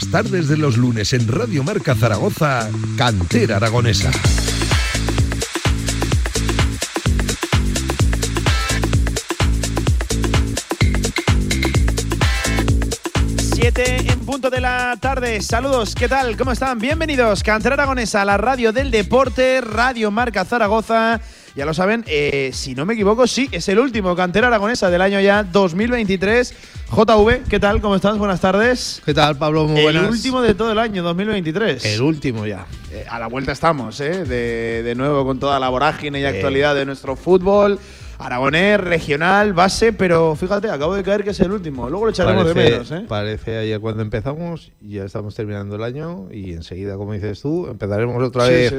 Las tardes de los lunes en Radio Marca Zaragoza, Cantera Aragonesa. en punto de la tarde. Saludos, ¿qué tal? ¿Cómo están? Bienvenidos, Cantera Aragonesa, la radio del deporte, Radio Marca Zaragoza. Ya lo saben, eh, si no me equivoco, sí, es el último Cantera Aragonesa del año ya 2023. JV, ¿qué tal? ¿Cómo estás? Buenas tardes. ¿Qué tal, Pablo? Muy buenas. El último de todo el año 2023. El último ya. Eh, a la vuelta estamos, ¿eh? De, de, nuevo con toda la vorágine y actualidad de nuestro fútbol. Aragonés, regional, base, pero fíjate, acabo de caer que es el último. Luego lo echaremos de menos. ¿eh? Parece ayer cuando empezamos, ya estamos terminando el año y enseguida, como dices tú, empezaremos otra vez.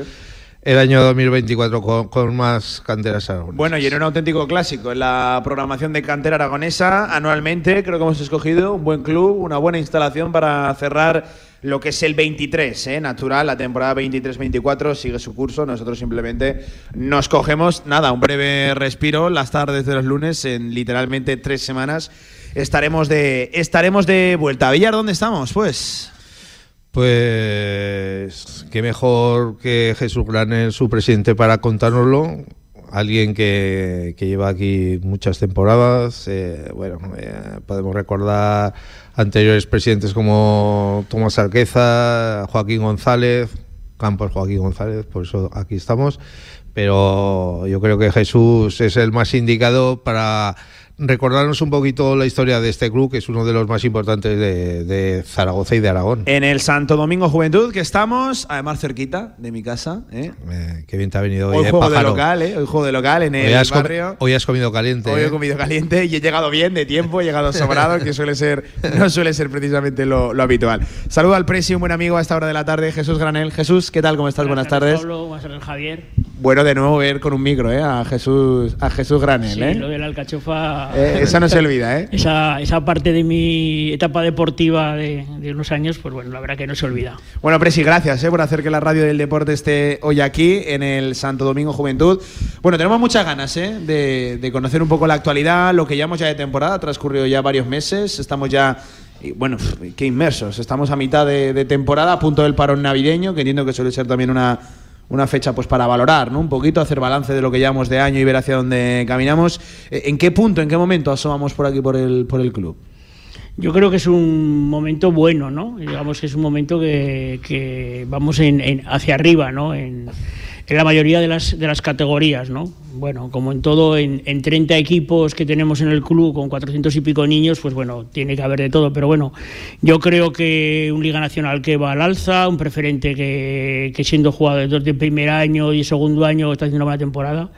El año 2024 con, más canteras aragonesas. Bueno, y en un auténtico clásico, en la programación de cantera aragonesa, anualmente creo que hemos escogido un buen club, una buena instalación para cerrar lo que es el 23, ¿eh? natural, la temporada 23-24 sigue su curso, nosotros simplemente nos cogemos, nada, un breve respiro las tardes de los lunes, en literalmente tres semanas estaremos de, estaremos de vuelta. Villar, ¿dónde estamos? Pues... Pues qué mejor que Jesús Granel, su presidente, para contárnoslo alguien que, lleva aquí muchas temporadas. Eh, bueno, eh, podemos recordar anteriores presidentes como Tomás Arqueza, Joaquín González, Campos Joaquín González, por eso aquí estamos. Pero yo creo que Jesús es el más indicado para recordarnos un poquito la historia de este club, que es uno de los más importantes de, Zaragoza y de Aragón. En el Santo Domingo Juventud, que estamos, además cerquita de mi casa. ¿eh? Eh, qué bien te ha venido hoy. Hoy juego de local, ¿eh? Hoy juego de local en el barrio. Hoy has comido caliente. Hoy he comido caliente y he llegado bien de tiempo, he llegado sobrado, que suele ser, no suele ser precisamente lo, habitual. Saludo al presi, un buen amigo a esta hora de la tarde, Jesús Granel. Jesús, ¿qué tal? ¿Cómo estás? Buenas, tardes. Pablo, buenas tardes, Javier. Bueno, de nuevo ver con un micro, ¿eh? A Jesús, a Jesús Granel, sí, ¿eh? Lo de la alcachofa. esa no se olvida, ¿eh? Esa, esa parte de mi etapa deportiva de, unos años, pues bueno, la verdad que no se olvida. Bueno, Presi, gracias ¿eh? por hacer que la radio del deporte esté hoy aquí en el Santo Domingo Juventud. Bueno, tenemos muchas ganas ¿eh? de, conocer un poco la actualidad, lo que llevamos ya de temporada, ha transcurrido ya varios meses, estamos ya bueno, qué inmersos. Estamos a mitad de, de, temporada, a punto del parón navideño, que entiendo que suele ser también una, una fecha pues para valorar, ¿no? Un poquito, hacer balance de lo que llevamos de año y ver hacia dónde caminamos. Eh, ¿En qué punto, en qué momento asomamos por aquí por el, por el club? Yo creo que es un momento bueno, ¿no? Digamos que es un momento que, vamos en, hacia arriba, ¿no? En, en la mayoría de las, de las categorías, ¿no? Bueno, como en todo, en, en, 30 equipos que tenemos en el club con 400 y pico niños, pues bueno, tiene que haber de todo. Pero bueno, yo creo que un Liga Nacional que va al alza, un preferente que, que siendo jugador el primer año y segundo año está haciendo una buena temporada.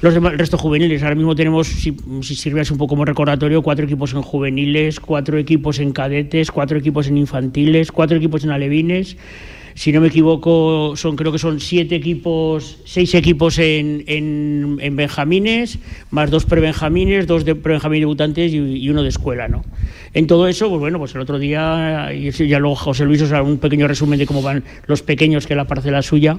Los demás, el resto juveniles, ahora mismo tenemos, si, si sirve un poco como recordatorio, cuatro equipos en juveniles, cuatro equipos en cadetes, cuatro equipos en infantiles, cuatro equipos en alevines si no me equivoco, son creo que son siete equipos, seis equipos en, en, benjamines, más dos prebenjamines, dos de prebenjamín debutantes y, uno de escuela, ¿no? En todo eso, pues bueno, pues el otro día, y ya luego José Luis os hará un pequeño resumen de cómo van los pequeños, que la parcela suya,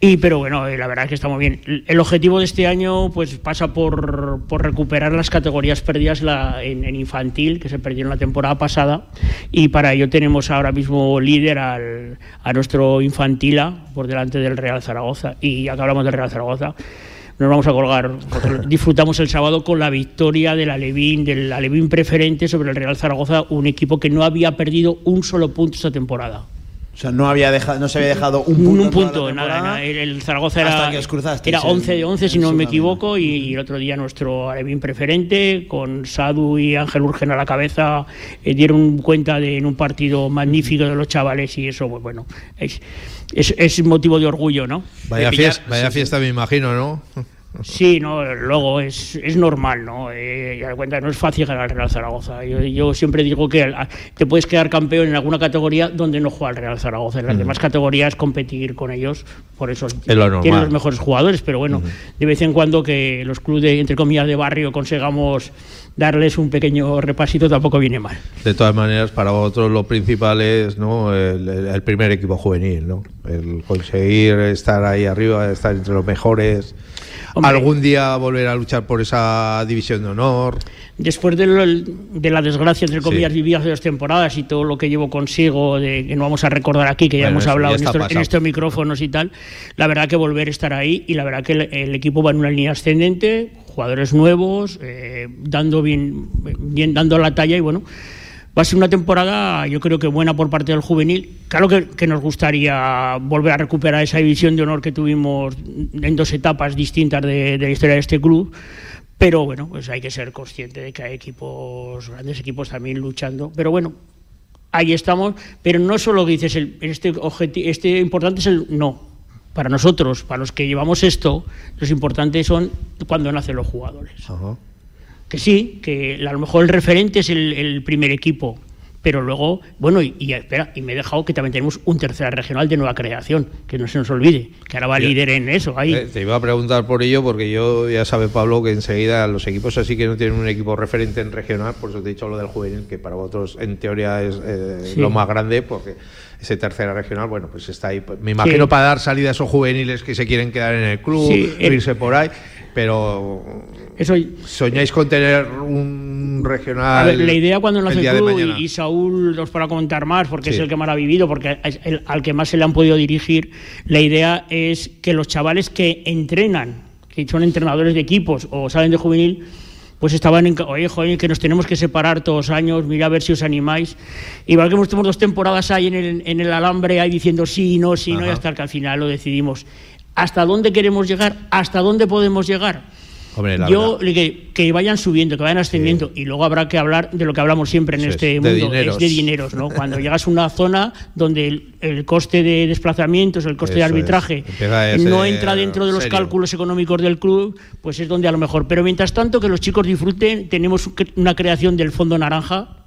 y pero bueno, eh, la verdad es que está muy bien. El objetivo de este año, pues pasa por, por recuperar las categorías perdidas la, en, en, infantil, que se perdieron la temporada pasada, y para ello tenemos ahora mismo líder al nuestro Infantila por delante del Real Zaragoza. Y ya que hablamos del Real Zaragoza, nos vamos a colgar. Disfrutamos el sábado con la victoria del Alevín, del Alevín preferente sobre el Real Zaragoza, un equipo que no había perdido un solo punto esta temporada. O sea, no, había dejado, no se había dejado un punto. Un punto, nada, El Zaragoza era, era 11 de 11, si no me equivoco, y, el otro día nuestro Alevín preferente, con Sadu y Ángel Urgen a la cabeza, eh, dieron cuenta de en un partido magnífico de los chavales, y eso, pues bueno, es, es, es motivo de orgullo, ¿no? Vaya, fiesta, vaya fiesta, me imagino, ¿no? Sí, no, luego es, es normal, ¿no? Eh, cuenta, no es fácil ganar el Real Zaragoza. Yo, siempre digo que te puedes quedar campeón en alguna categoría donde no juega el Real Zaragoza. En las demás categorías competir con ellos, por eso tienen los mejores jugadores, pero bueno, de vez en cuando que los clubes, de, entre comillas, de barrio consigamos darles un pequeño repasito tampoco viene mal. De todas maneras, para vosotros lo principal es ¿no? el, el primer equipo juvenil, ¿no? El conseguir estar ahí arriba, estar entre los mejores algún día volver a luchar por esa división de honor. Después de, la desgracia, entre comillas, vividas de dos temporadas y todo lo que llevo consigo, de, que no vamos a recordar aquí, que ya hemos hablado en, estos, micrófonos y tal, la verdad que volver a estar ahí y la verdad que el, equipo va en una línea ascendente, jugadores nuevos, eh, dando bien, bien, dando la talla y bueno va a ser una temporada, yo creo que buena por parte del juvenil. Claro que, nos gustaría volver a recuperar esa división de honor que tuvimos en dos etapas distintas de, la historia de este club. Pero bueno, pues hay que ser consciente de que hay equipos, grandes equipos también luchando. Pero bueno, ahí estamos. Pero no solo dices, el, este, este importante es el no. Para nosotros, para los que llevamos esto, los importantes son cuando nacen los jugadores que sí, que a lo mejor el referente es el, primer equipo, pero luego, bueno, y, espera, y me he dejado que también tenemos un tercera regional de nueva creación, que no se nos olvide, que ahora va líder en eso. Ahí. Eh, te iba a preguntar por ello, porque yo ya sabe Pablo que enseguida los equipos así que no tienen un equipo referente en regional, por eso te he dicho lo del juvenil, que para vosotros en teoría es eh, lo más grande, porque ese tercera regional, bueno, pues está ahí. Me imagino para dar salida a esos juveniles que se quieren quedar en el club, irse por ahí pero Eso, ¿soñáis con tener un regional? la idea cuando nace el club, y, Saúl os para comentar más, porque es el que más ha vivido, porque es el, al que más se le han podido dirigir, la idea es que los chavales que entrenan, que son entrenadores de equipos o salen de juvenil, pues estaban en, oye, joder, que nos tenemos que separar todos años, mira a ver si os animáis. Igual que hemos tenido dos temporadas ahí en el, en el alambre, ahí diciendo sí, no, sí, no, y hasta que al final lo decidimos hasta dónde queremos llegar, hasta dónde podemos llegar. Yo que, que, vayan subiendo, que vayan ascendiendo y luego habrá que hablar de lo que hablamos siempre en este mundo, es de dineros, ¿no? Cuando llegas a una zona donde el, coste de desplazamientos, el coste de arbitraje no entra dentro de los cálculos económicos del club, pues es donde a lo mejor. Pero mientras tanto que los chicos disfruten, tenemos una creación del Fondo Naranja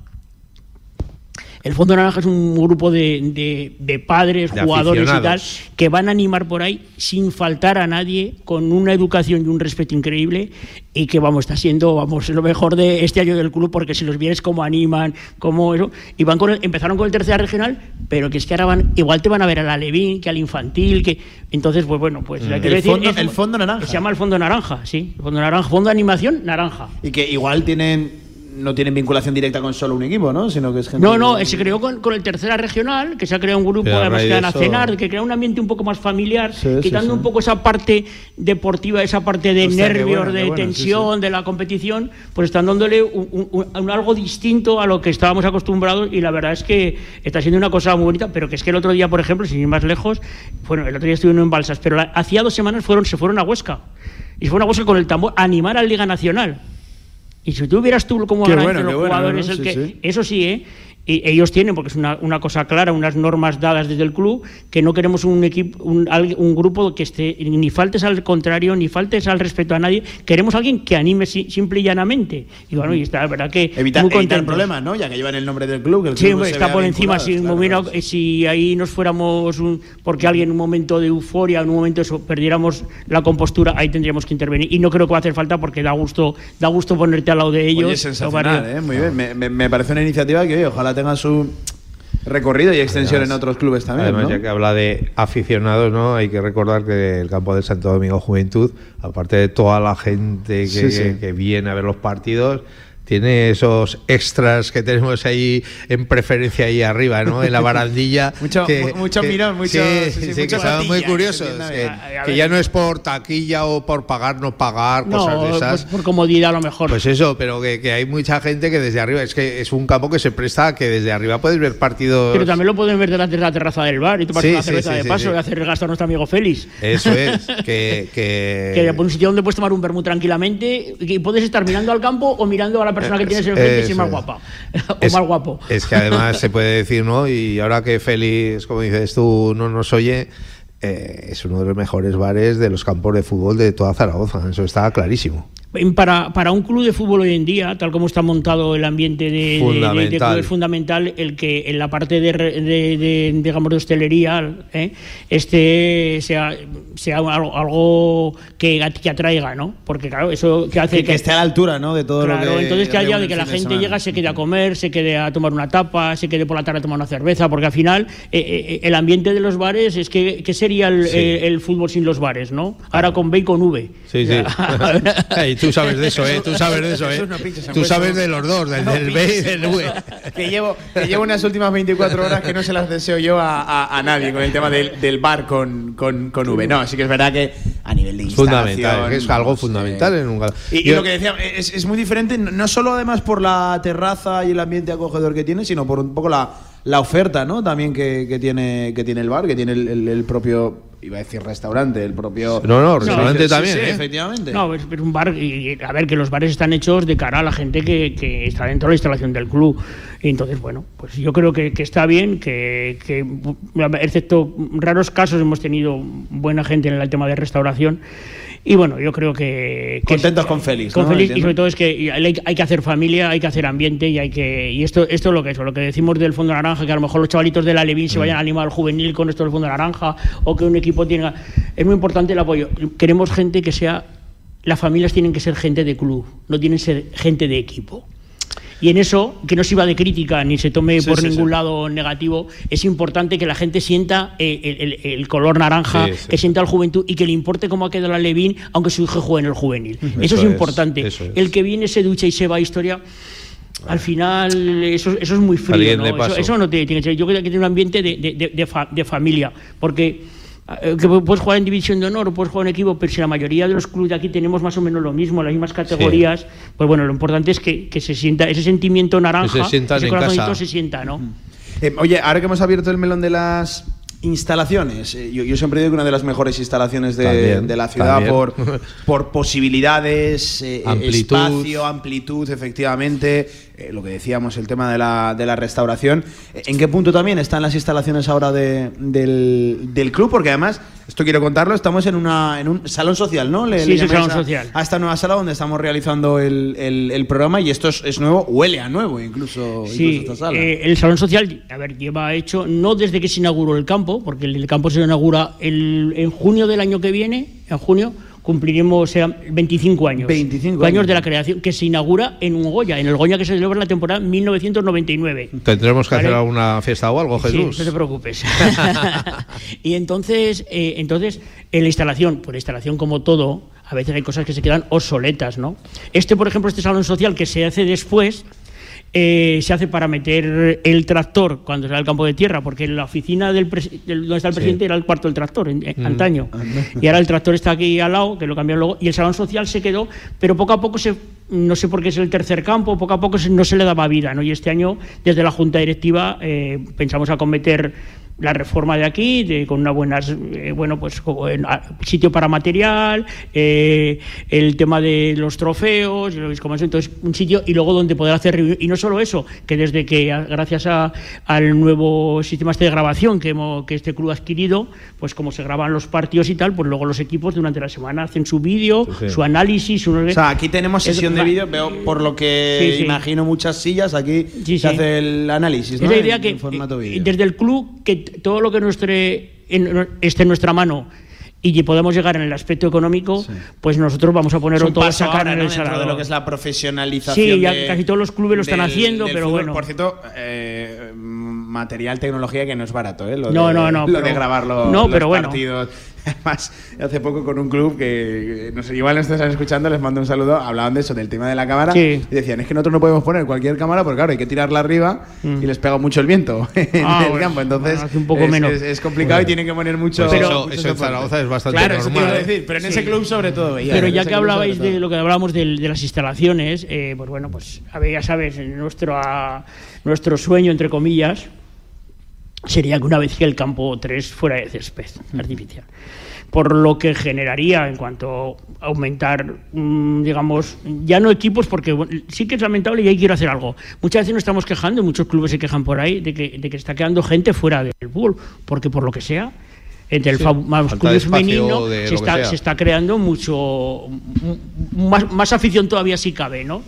el Fondo Naranja es un grupo de, de, padres, jugadores y tal, que van a animar por ahí sin faltar a nadie, con una educación y un respeto increíble, y que vamos, está siendo vamos, lo mejor de este año del club, porque si los vienes como animan, como eso, y van con empezaron con el tercer regional, pero que es que ahora van, igual te van a ver al alevín, que al infantil, que entonces, pues bueno, pues mm. el, fondo, el fondo naranja. Se llama el fondo naranja, sí, el fondo naranja, fondo de animación naranja. Y que igual tienen no tienen vinculación directa con solo un equipo, ¿no? Sino que es No, no, se creó con, el tercera regional, que se ha creado un grupo, además que van a cenar, que crea un ambiente un poco más familiar, quitando un poco esa parte deportiva, esa parte de nervios, de tensión, de la competición, pues están dándole un, algo distinto a lo que estábamos acostumbrados y la verdad es que está siendo una cosa muy bonita, pero que es que el otro día, por ejemplo, sin ir más lejos, bueno, el otro día estuvieron en Balsas, pero hacía dos semanas fueron, se fueron a Huesca. Y se fueron a Huesca con el tambor animar a la Liga Nacional. Y si tú hubieras tú como bueno, los jugadores, el que, eso sí, ¿eh? Y ellos tienen, porque es una, una, cosa clara, unas normas dadas desde el club, que no queremos un equipo, un, un, grupo que esté ni faltes al contrario, ni faltes al respeto a nadie. Queremos alguien que anime simple y llanamente. Y bueno, y está, la verdad que. Evitar, muy evitar problemas, ¿no? Ya que llevan el nombre del club. sí, está por encima. Si, si, ahí nos fuéramos, un, porque alguien en un momento de euforia, en un momento eso, perdiéramos la compostura, ahí tendríamos que intervenir. Y no creo que va a hacer falta porque da gusto, da gusto ponerte al lado de ellos. Oye, sensacional, ¿eh? Muy bien. Me, me, parece una iniciativa que, ojalá tenga su recorrido y extensión en otros clubes también. Además, ya que habla de aficionados, ¿no? Hay que recordar que el campo del Santo Domingo Juventud, aparte de toda la gente que viene a ver los partidos, tiene esos extras que tenemos ahí en preferencia ahí arriba, ¿no? En la barandilla. mucho que, mucho mirón, mucho, sí, sí, que muy curiosos. Que, ya no es por taquilla o por pagar, no pagar, cosas de esas. Pues por comodidad a lo mejor. Pues eso, pero que, hay mucha gente que desde arriba, es que es un campo que se presta que desde arriba puedes ver partidos. Pero también lo pueden ver delante de la terraza del bar y tomar una cerveza de paso y hacer el gasto a nuestro amigo Félix. Eso es, que. que... que por un sitio donde puedes tomar un vermú tranquilamente y puedes estar mirando al campo o mirando a la persona que tienes enfrente es más guapa o más guapo. Es que además se puede decir, ¿no? Y ahora que Félix, como dices tú, no nos oye, eh, es uno de los mejores bares de los campos de fútbol de toda Zaragoza. Eso está clarísimo. Para, para, un club de fútbol hoy en día, tal como está montado el ambiente de, fundamental. es fundamental el que en la parte de, digamos de hostelería ¿eh? este sea, sea algo, que, que, atraiga, ¿no? Porque claro, eso que hace que, esté a la altura, ¿no? De todo claro, lo que entonces que haya de que la gente llega, se quede a comer, se quede a tomar una tapa, se quede por la tarde a tomar una cerveza, porque al final eh, eh, el ambiente de los bares es que, que sería el, el, fútbol sin los bares, ¿no? Ahora con B y con V. Sí, sí. tú sabes de eso, ¿eh? Tú sabes de eso, ¿eh? Tú sabes de los dos, del, B y del V. Que llevo, que llevo unas últimas 24 horas que no se las deseo yo a, a, nadie con el tema del, del bar con, con, con, V. No, sí que es verdad que a nivel de instalación... Fundamental, es algo fundamental en un Y, y lo que decía, es, es muy diferente, no solo además por la terraza y el ambiente acogedor que tiene, sino por un poco la la oferta, ¿no? También que, que, tiene, que tiene el bar, que tiene el, el, propio, iba a decir restaurante, el propio... No, no, restaurante también, sí, ¿eh? efectivamente. No, es, un bar, y, a ver, que los bares están hechos de cara a la gente que, que está dentro de la instalación del club. Y entonces, bueno, pues yo creo que, que está bien, que, que, excepto raros casos hemos tenido buena gente en el tema de restauración. Y bueno, yo creo que. Contentos con Félix. Con Félix, y sobre todo es que hay, que hacer familia, hay que hacer ambiente y hay que. Y esto, esto es lo que es, lo que decimos del Fondo Naranja, que a lo mejor los chavalitos de la Levin se mm. vayan a animar al juvenil con esto del Fondo Naranja, o que un equipo tenga. Es muy importante el apoyo. Queremos gente que sea. Las familias tienen que ser gente de club, no tienen que ser gente de equipo. Y en eso, que no se iba de crítica ni se tome por ningún lado negativo, es importante que la gente sienta eh, el, color naranja, que sienta la juventud y que le importe cómo ha quedado la Levín, aunque su hijo juegue en el juvenil. Eso, es importante. El que viene, se ducha y se va a historia al final eso, eso es muy frío. ¿no? Eso, no tiene, que ser. Yo creo que tiene un ambiente de, de, de familia, porque que puedes jugar en división de honor o puedes jugar en equipo, pero si la mayoría de los clubes de aquí tenemos más o menos lo mismo, las mismas categorías, pues bueno, lo importante es que, que, se sienta ese sentimiento naranja, se ese corazonito se sienta, ¿no? Eh, oye, ahora que hemos abierto el melón de las instalaciones. Eh, yo, yo, siempre digo que una de las mejores instalaciones de, de la ciudad por, por posibilidades, espacio, amplitud, efectivamente. Eh, lo que decíamos, el tema de la, de la restauración. ¿En qué punto también están las instalaciones ahora de, del, del, club? Porque además, esto quiero contarlo, estamos en, una, en un salón social, ¿no? Le, sí, salón social. A esta nueva sala donde estamos realizando el, el, programa y esto es, nuevo, huele a nuevo incluso, sí, esta sala. Eh, el salón social, a ver, lleva hecho, no desde que se inauguró el campo, porque el, campo se inaugura el, en junio del año que viene, en junio, cumpliremos 25 años. 25 años. de la creación, que se inaugura en un Goya, en el Goya que se celebra en la temporada 1999. Tendremos que hacer alguna fiesta o algo, Jesús. Sí, no te preocupes. y entonces, eh, entonces, en la instalación, por la instalación como todo, a veces hay cosas que se quedan obsoletas, ¿no? Este, por ejemplo, este salón social que se hace después, eh, se hace para meter el tractor cuando sale al campo de tierra, porque la oficina del, donde está el presidente era el cuarto del tractor, en, mm. antaño. Y ahora el tractor está aquí al lado, que lo cambiaron luego, y el salón social se quedó, pero poco a poco se, no sé por qué es el tercer campo, poco a poco no se le daba vida, ¿no? Y este año, desde la Junta Directiva, eh, pensamos acometer la reforma de aquí, de, con una buena, eh, bueno, pues sitio para material, eh, el tema de los trofeos, entonces un sitio y luego donde poder hacer y no solo eso, que desde que gracias a, al nuevo sistema este de grabación que, hemos, que este club ha adquirido, pues como se graban los partidos y tal, pues luego los equipos durante la semana hacen su vídeo, su análisis, o sea, aquí tenemos sesión de vídeo, veo por lo que imagino muchas sillas, aquí se hace el análisis, ¿no? Es la idea que desde el club que todo lo que nuestro, esté en nuestra mano y podemos llegar en el aspecto económico, pues nosotros vamos a poner todo a sacar en el dentro de lo que es la profesionalización. Sí, ya casi todos los clubes lo están haciendo, pero bueno. Por cierto, eh, material, tecnología que no es barato, ¿eh? Lo no, no, no, lo de grabarlo no, los pero partidos. Además, hace poco con un club que, no sé, igual están escuchando, les mando un saludo, hablaban de eso, del tema de la cámara, y decían, es que nosotros no podemos poner cualquier cámara porque, claro, hay que tirarla arriba mm. y les pega mucho el viento en ah, el campo. Entonces, un poco es, menos. Es, complicado y tienen que poner mucho. Pues eso, eso en Zaragoza es bastante claro, normal. Eso te decir, pero en ese club sobre todo. pero ya que hablabais de lo que hablábamos de, las instalaciones, eh, pues bueno, pues a ver, ya sabes, nuestro, nuestro sueño, entre comillas, sería que una vez que el campo 3 fuera de césped artificial por lo que generaría en cuanto a aumentar, mm, digamos, ya no equipos, porque sí que es lamentable y ahí quiero hacer algo. Muchas veces nos estamos quejando, muchos clubes se quejan por ahí, de que, de que está quedando gente fuera del fútbol, porque por lo que sea, entre el Sí, masculino y femenino se está, sea. se está creando mucho más, más afición todavía si cabe, ¿no?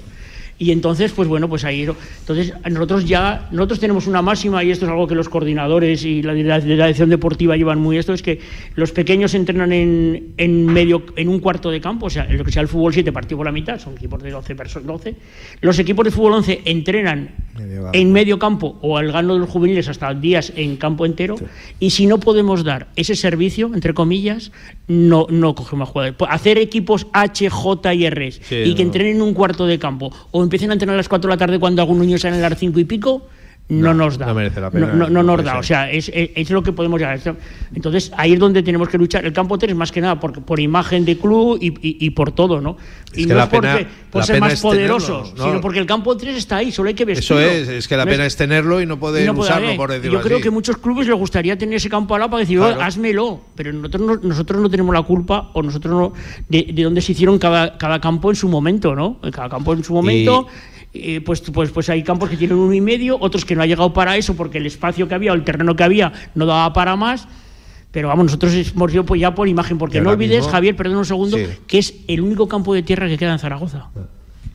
Y entonces, pues bueno, pues ahí. Entonces, nosotros ya, nosotros tenemos una máxima, y esto es algo que los coordinadores y la, la dirección deportiva llevan muy esto, es que los pequeños entrenan en, en medio, en un cuarto de campo, o sea, en lo que sea el fútbol 7 partido por la mitad, son equipos de 12 personas, 12. Los equipos de fútbol 11 entrenan Medio en medio campo o al gano de los juveniles hasta días en campo entero, y si no podemos dar ese servicio, entre comillas, no, no cogemos jugadores. Hacer equipos H, J y R Sí, y que no. entrenen en un cuarto de campo o empiecen a entrenar a las 4 de la tarde cuando algún niño sale a las 5 y pico, no, No, nos da. no merece la pena, No, no- no no nos da. O sea, es, es- es lo que podemos llegar. Entonces, ahí es donde tenemos que luchar. El campo 3, más que nada, por, por imagen de club y, y- y por todo, ¿no? Es y no es porque, por ser más tenerlo, poderosos, ¿no? sino porque el campo 3 está ahí, solo hay que vestirlo. Eso es, es que la pena es tenerlo y no poder y usarlo, por decirlo Yo creo así. que muchos clubes les gustaría tener ese campo al lado para decir, "Oh, Claro. házmelo. Pero nosotros no, nosotros no tenemos la culpa o nosotros no de, de dónde se hicieron cada, cada campo en su momento, ¿no? Cada campo en su momento. Eh, pues, pues, pues hay campos que tienen uno y medio, otros que no ha llegado para eso porque el espacio que había o el terreno que había no daba para más. Pero vamos, nosotros hemos ido pues ya por imagen, porque no olvides, mismo- Javier, perdón un segundo, Sí. que es el único campo de tierra que queda en Zaragoza.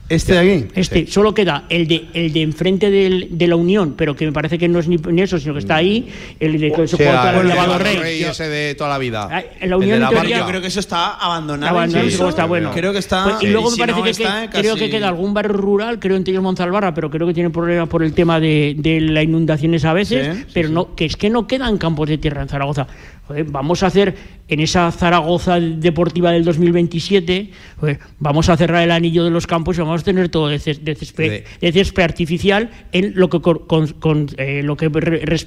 Este de aquí. Este, solo queda el de, el de enfrente del- de la Unión, pero que me parece que no es ni, ni eso, sino que está ahí, el de que Sí, al- el el Lavado Rey. Rey ese de toda la vida. Ah, en la El Unión de la teoría- Yo creo que eso está abandonado. Abandonado, eso está bueno. Creo que está. Pues, y luego me si parece no que, está, que- creo que queda algún barrio rural, creo en Tellos Monzalbarra, pero creo que tiene problemas por el tema de, de las inundaciones a veces, Sí, sí, pero no que es que no quedan campos de tierra en Zaragoza. Joder, vamos a hacer en esa Zaragoza deportiva del 2027, joder, vamos a cerrar el anillo de los campos y vamos a tener todo de, césped, De- de césped artificial en lo que con, con, eh, lo que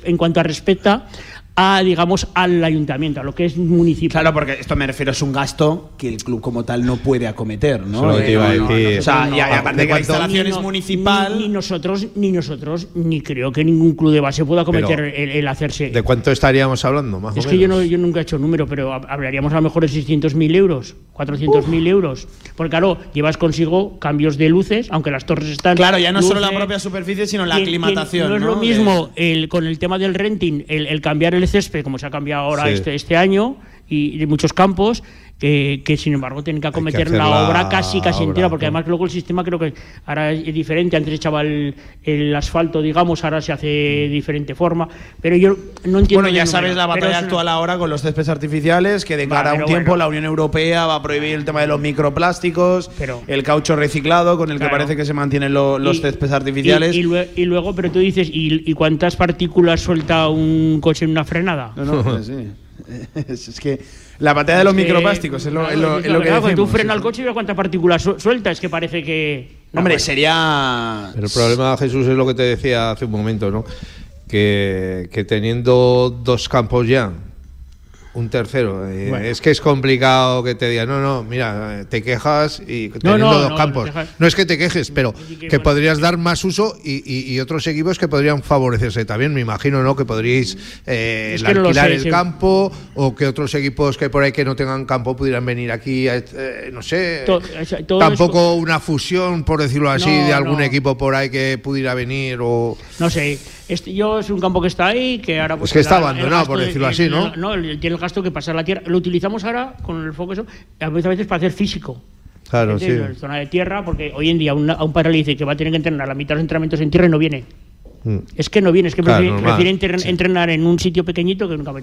en cuanto a respecta a digamos al ayuntamiento, a lo que es municipal. Claro, porque esto me refiero es un gasto que el club como tal no puede acometer, ¿no? Te iba a decir. no. O sea, No, y, y aparte que la instalación es municipal. Ni, ni nosotros, ni nosotros, ni creo que ningún club de base pueda cometer Pero, el, el hacerse. ¿De cuánto estaríamos hablando, más es o que yo, no, menos? yo nunca he hecho número, pero hab- hablaríamos a lo mejor de 600.000 euros, 400.000 euros. Porque claro, llevas consigo cambios de luces, aunque las torres están. Claro, ya no solo la luces, propia superficie, sino la aclimatación. No es lo mismo el, con el tema del renting, el, el cambiar el césped, como se ha cambiado ahora Sí. este, este año, y de muchos campos, que, que, sin embargo tienen que acometer hacer la, obra casi casi obra, entera, porque además luego el sistema creo que ahora es diferente, antes echaba el, el asfalto, digamos, ahora se hace de diferente forma, pero yo no entiendo. Bueno, ya sabes número, la batalla una- actual ahora con los céspedes artificiales, que de cara a un tiempo bueno. la Unión Europea va a prohibir el tema de los microplásticos, Pero- el caucho reciclado, con el Claro. que parece que se mantienen lo- los Y- céspedes artificiales. Y, y lue- y luego, pero tú dices, ¿y, y cuántas partículas suelta un coche en una frenada? No, no, pues sí. Es, es que la batalla de los Es que, microplásticos es lo, es lo- es lo que claro, decimos. Tú frenas sí, el coche y ves cuántas partículas su- suelta, es que parece que... no, Hombre, bueno. sería. Pero el problema, Jesús, es lo que te decía hace un momento, ¿no? Que, que teniendo dos campos ya, un tercero, eh, Bueno. es que es complicado que te digan, no, no, mira, eh, te quejas y teniendo no, dos no, campos. No es que te quejes, pero que, podrías dar más uso y, y- y otros equipos que podrían favorecerse también. Me imagino, ¿no? Que podríais eh, Es que alquilar sé, el sí. campo o que otros equipos que por ahí que no tengan campo pudieran venir aquí, eh, no sé. Todo Tampoco una fusión, por decirlo así, de algún equipo por ahí que pudiera venir o... No sé, este, yo es un campo que está ahí, que ahora... pues, Es que está el- el abandonado, por de- decirlo el- así, ¿no? No, el- tiene el gasto que pasar la tierra. Lo utilizamos ahora con el foco eso, a veces, a veces para hacer físico. Claro, sí. ¿Entiendes? Zona de tierra, porque hoy en día una- a un padre le dice que va a tener que entrenar la mitad de los entrenamientos en tierra y no viene. Mm. Es que no viene, es que Claro, prefiere, normal. prefiere entren- entrenar en un sitio pequeñito que en un campo.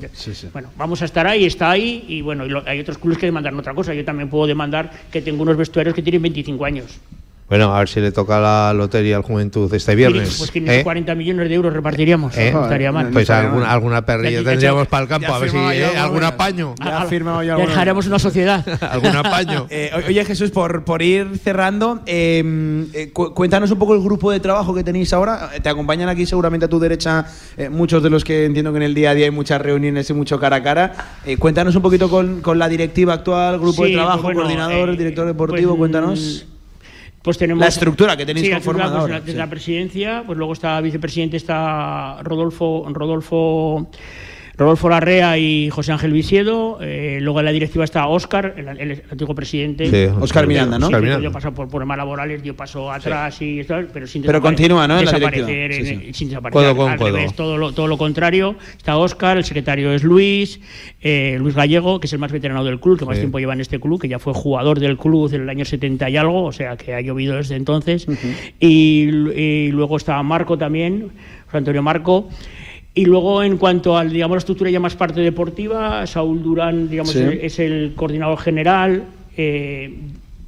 Bueno, vamos a estar ahí, está ahí, y bueno, y lo- hay otros clubes que demandan otra cosa. Yo también puedo demandar que tengo unos vestuarios que tienen 25 años. Bueno, a ver si le toca la lotería al Juventud este viernes. Pues ¿eh? 540 millones de euros repartiríamos. ¿Eh? No estaría mal. Pues alguna, alguna perrilla Ya- tendríamos ya- para el campo, a ver si ¿eh? alguna. algún apaño. Ya firmado ya dejaremos una sociedad. algún apaño. Eh, oye Jesús, por, por ir cerrando, eh, eh, cu- cuéntanos un poco el grupo de trabajo que tenéis ahora. Eh, Te acompañan aquí seguramente a tu derecha eh, muchos de los que entiendo que en el día a día hay muchas reuniones y mucho cara a cara. Eh, cuéntanos un poquito con, con la directiva actual, grupo de trabajo, pues bueno, coordinador, eh, director deportivo, pues, cuéntanos. Pues tenemos La estructura que tenéis sí, conformada pues, ahora, la- sí. la presidencia, pues luego está vicepresidente, está Rodolfo, Rodolfo Rodolfo Larrea y José Ángel Visiedo. Eh, luego en la directiva está Óscar, el, el antiguo presidente. Sí, Óscar Miranda, ¿no? Sí, Miranda. yo paso por problemas laborales, yo paso atrás y esto, pero sin Pero continúa, ¿no? en la desaparecer directiva. Sí, en- sí. sin desaparecer. Codo con Al codo. revés, todo lo, todo lo contrario. Está Óscar, el secretario es Luis, eh, Luis Gallego, que es el más veterano del club, que más Sí. tiempo lleva en este club, que ya fue jugador del club en el año 70 y algo, o sea que ha llovido desde entonces. y, y luego está Marco también, José Antonio Marco. Y luego, en cuanto a digamos, la estructura ya más parte deportiva, Saúl Durán digamos, Sí. es el coordinador general, eh,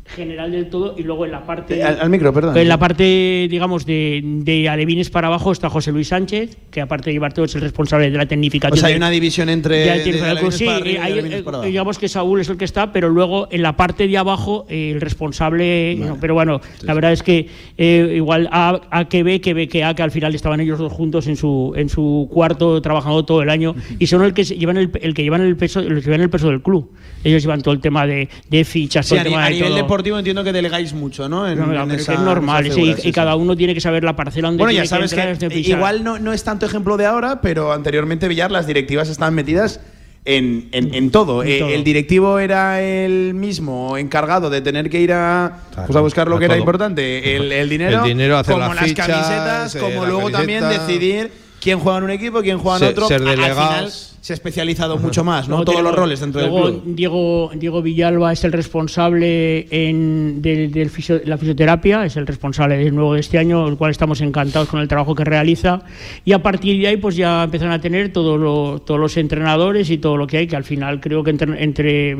general del todo, y luego en la parte... Eh, Al, al micro, perdón. En la parte, digamos, de, de alevines para abajo está José Luis Sánchez, que aparte de llevar todo es el responsable de la tecnificación. o sea, hay una división entre. de de- alevines de para abajo. alevines Sí, para arriba y hay- alevines para abajo. digamos que Saúl es el que está, pero luego en la parte de abajo eh, el responsable. no, pero bueno, la verdad es que eh, igual A, A que B, que B que A, que al final estaban ellos dos juntos en su en su cuarto trabajando todo el año y son el que se- llevan el, el que llevan el peso, los que llevan el peso del club. Ellos llevan todo el tema de, de fichas, todo el tema a de todo. Deportivo entiendo que delegáis mucho, ¿no? En- No, no, en pero esa- que es normal, sí, y sí, cada uno tiene que saber la parcela donde Bueno, tiene ya sabes que, entrar, igual no, no es tanto ejemplo de ahora, pero anteriormente Villar las directivas estaban metidas en, en- en todo. En Eh, todo. El directivo era el mismo encargado de tener que ir a, Claro, pues a buscar lo a que era importante, el, el dinero, El dinero, hacer como las las fichas, camisetas, eh, como la luego también decidir quién juega en un equipo, quién juega en Ser- otro. ser A- Al final delegados. se ha especializado mucho más, ¿no? Luego Todos tiene- los roles dentro del luego club. Diego, Diego Villalba es el responsable en, del, del fisio- la fisioterapia, es el responsable de nuevo de este año, el cual estamos encantados con el trabajo que realiza. Y a partir de ahí, pues ya empiezan a tener todos los, todos los entrenadores y todo lo que hay, que al final creo que entre, entre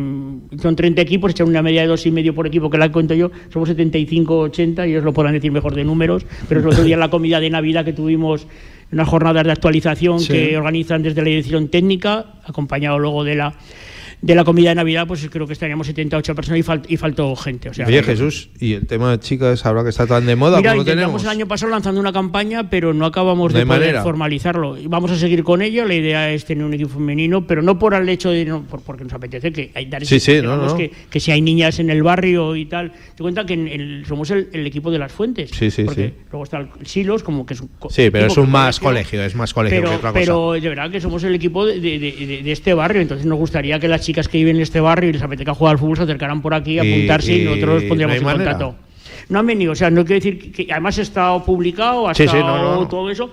son 30 equipos, echan una media de dos y medio por equipo, que la cuento yo, somos 75, 80, y ellos lo podrán decir mejor de números, pero el otro día en la comida de Navidad que tuvimos unas jornadas de actualización Sí. que organizan desde la dirección técnica, acompañado luego de la de la comida de Navidad, pues creo que estaríamos 78 personas y, fal- y faltó gente. O sea, Oye, que- Jesús, ¿y el tema de chicas ahora que está tan de moda? Mira, ¿Cómo lo intentamos tenemos? el año pasado lanzando una campaña, pero no acabamos No de poder manera. formalizarlo. Vamos a seguir con ello. La idea es tener un equipo femenino, pero no por el hecho de no, por- porque nos apetece que hay dar Sí, sí, no, no. Que, que si hay niñas en el barrio y tal. Te cuenta que en el- somos el, el equipo de las fuentes. Sí, sí, porque sí. Luego está el Silos, como que es un Sí, pero es un más colegio. colegio, es más colegio pero, que otra cosa. pero de verdad que somos el equipo de, de- de- de este barrio, entonces nos gustaría que las chicas que viven en este barrio y les apetezca jugar al fútbol se acercaran por aquí a apuntarse y, y nosotros los pondríamos no en contacto. No han venido, o sea, no quiero decir que, que además ha estado publicado, ha Sí, sí, estado no, no. todo eso,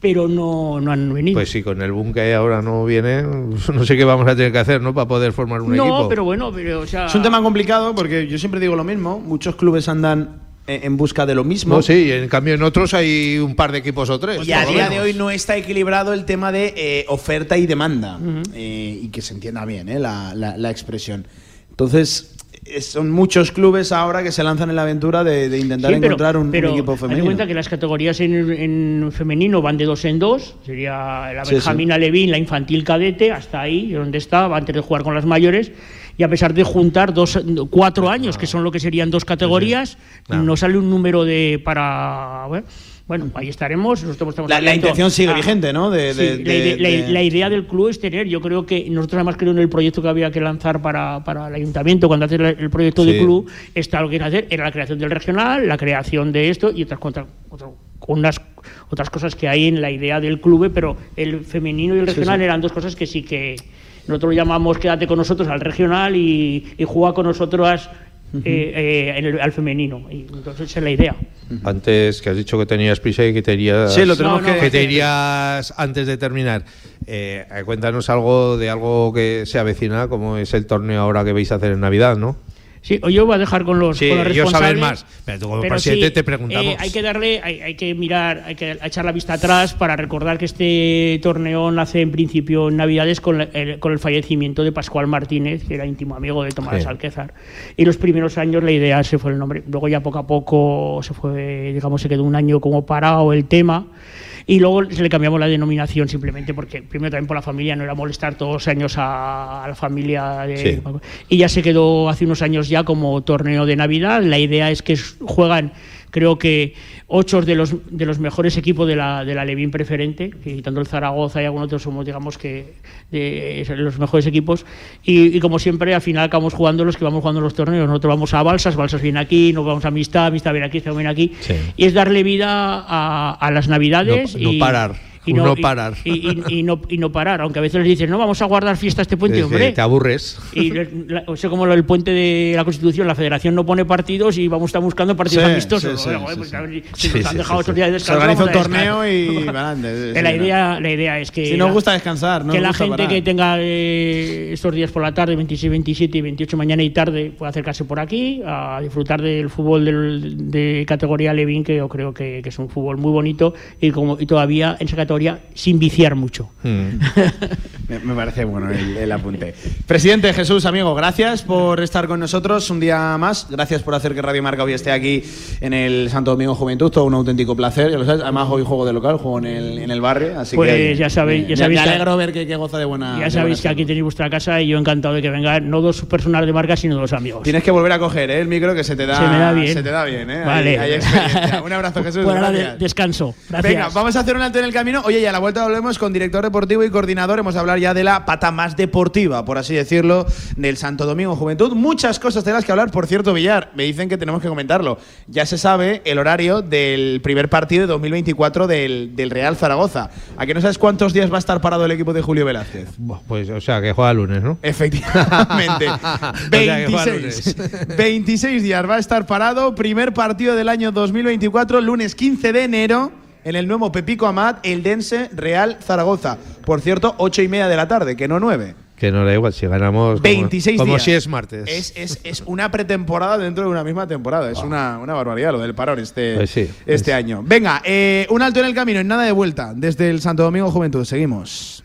pero no, no han venido. Pues si con el boom que hay ahora no viene, no sé qué vamos a tener que hacer, ¿no? Para poder formar un no, equipo. pero bueno, pero o sea, Es un tema complicado porque yo siempre digo lo mismo. Muchos clubes andan en busca de lo mismo. No, sí, en cambio en otros hay un par de equipos o tres. Y a día de hoy no está equilibrado el tema de eh, oferta y demanda. Eh, y que se entienda bien eh, la, la- la expresión. Entonces, son muchos clubes ahora que se lanzan en la aventura de, de intentar Sí, pero- encontrar un, equipo femenino. cuenta que las categorías en, en femenino van de dos en dos, sería la Sí, Benjamina Levín, la infantil cadete, hasta ahí, donde está, antes de jugar con las mayores, y a pesar de juntar dos, cuatro años, que son lo que serían dos categorías, Claro. no sale un número de para... Bueno, bueno, ahí estaremos. Nosotros estamos La- la intención sigue a- vigente, ¿no? De- Sí, de- la, de- ide- la- de- la idea del club es tener, yo creo que nosotros además creo en el proyecto que había que lanzar para, para el ayuntamiento, cuando hace el, proyecto Sí. de club, está lo que hay que hacer, era la creación del regional, la creación de esto y otras, contra- otras- unas, otras cosas que hay en la idea del club, pero el femenino y el regional eran dos cosas que sí que nosotros lo llamamos quédate con nosotros al regional y, y juega con nosotros eh, eh, en el- al femenino. Y entonces esa es la idea. Antes que has dicho que tenías prisa y que te irías, Sí, lo tenemos No, no, que, que te irías antes de terminar. Eh, eh, cuéntanos algo de algo que se avecina, como es el torneo ahora que vais a hacer en Navidad, ¿no? Sí, o yo voy a dejar con los, Sí, con los responsables. más, pero tú como Pero presidente sí, te preguntamos. eh, hay que darle, hay, hay que mirar, hay que echar la vista atrás para recordar que este torneo nace en principio en Navidades con, el, con el fallecimiento de Pascual Martínez, que era íntimo amigo de Tomás Sí. Alquezar. Y los primeros años la idea se fue el nombre. Luego ya poco a poco se fue, digamos, se quedó un año como parado el tema. Y luego se le cambiamos la denominación simplemente porque, primero también por la familia, no era molestar todos los años a, a la familia. De, Sí. Y ya se quedó hace unos años ya como torneo de Navidad. La idea es que juegan, creo que, ocho de los, de los mejores equipos de la, de la Levín preferente, que quitando el Zaragoza y algún otro somos, digamos, que de los mejores equipos. Y, y como siempre, al final acabamos jugando los que vamos jugando los torneos. Nosotros vamos a Balsas, Balsas viene aquí, nos vamos a Amistad, Amistad viene aquí, Ceo viene aquí. Sí. Y es darle vida a, a las Navidades. No- no y, parar. Y no y- parar. Y, y- y no, y no parar, aunque a veces les dices, no, vamos a guardar fiesta este puente, Es que hombre. te aburres. Y la- o sea, como lo del puente de la Constitución, la Federación no pone partidos y vamos a estar buscando partidos Sí, amistosos. sí, sí, Bueno, pues, ver, si nos han dejado sí. días de Se descanso. organiza un torneo y la idea, la idea es que Si nos la- gusta descansar, no que la gente parar. que tenga eh, estos días por la tarde, 26, 27 y 28 mañana y tarde, pueda acercarse por aquí a disfrutar del fútbol del- de categoría Levin, que yo creo que, que es un fútbol muy bonito y, como, y todavía en esa sin viciar mucho. Mm. Me, me parece bueno el, el apunte. Presidente Jesús, amigo, gracias por estar con nosotros un día más. Gracias por hacer que Radio Marca hoy esté aquí en el Santo Domingo Juventud. Todo un auténtico placer. Ya lo sabes. Además, hoy juego de local, juego en el, en el barrio. Así Pues que, ya sabéis- ya me- sabéis Me que- alegro ver que, que goza de buena. ya sabéis buena que aquí tenéis vuestra casa y yo encantado de que vengan no dos personas de marca, sino dos amigos. Tienes que volver a coger ¿eh? el micro que se te da, Se me da bien. Se te da bien, ¿eh? Vale. Hay, hay experiencia. Un abrazo, Jesús. Por ahora de- gracias. descanso. Gracias. Venga, vamos a hacer un alto en el camino. Oye, y a la vuelta volvemos con director deportivo y coordinador. Hemos a hablar ya de la pata más deportiva, por así decirlo, del Santo Domingo Juventud. Muchas cosas de las que hablar. Por cierto, Villar, me dicen que tenemos que comentarlo. Ya se sabe el horario del primer partido de 2024 del, del Real Zaragoza. ¿A que no sabes cuántos días va a estar parado el equipo de Julio Velázquez? Pues, o sea, que juega lunes, ¿no? Efectivamente. que juega 26, 26 días va a estar parado. Primer partido del año 2024, lunes 15 de enero, en el nuevo Pepico Amat, el Dense Real Zaragoza. Por cierto, 8 y media de la tarde, que no 9. Que no da igual, si ganamos. como- 26 como, días. si es martes. Es, es- es una pretemporada dentro de una misma temporada. Es una, una barbaridad lo del parón este, Pues sí, este es- año. Venga, eh, un alto en el camino, en nada de vuelta. Desde el Santo Domingo Juventud, seguimos.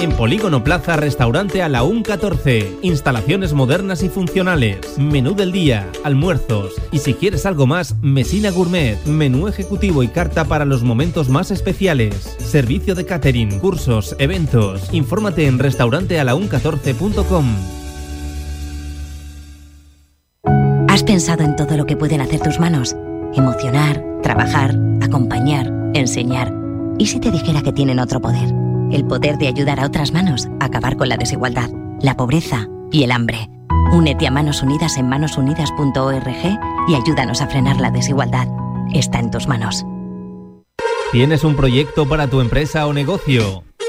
En Polígono Plaza, restaurante a la UN 14. Instalaciones modernas y funcionales. Menú del día, almuerzos. Y si quieres algo más, Mesina Gourmet. Menú ejecutivo y carta para los momentos más especiales. Servicio de catering, cursos, eventos. Infórmate en restaurantealaun14.com. ¿Has pensado en todo lo que pueden hacer tus manos? Emocionar, trabajar, acompañar, enseñar. ¿Y si te dijera que tienen otro poder? El poder de ayudar a otras manos a acabar con la desigualdad, la pobreza y el hambre. Únete a Manos Unidas en manosunidas.org y ayúdanos a frenar la desigualdad. Está en tus manos. ¿Tienes un proyecto para tu empresa o negocio?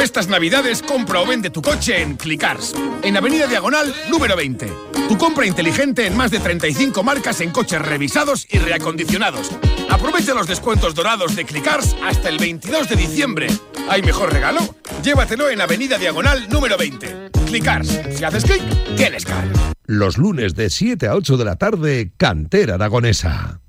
Estas navidades compra o vende tu coche en Clicars, en Avenida Diagonal número 20. Tu compra inteligente en más de 35 marcas en coches revisados y reacondicionados. Aprovecha los descuentos dorados de Clicars hasta el 22 de diciembre. ¿Hay mejor regalo? Llévatelo en Avenida Diagonal número 20. Clicars, si haces clic, tienes car. Los lunes de 7 a 8 de la tarde, Cantera Aragonesa.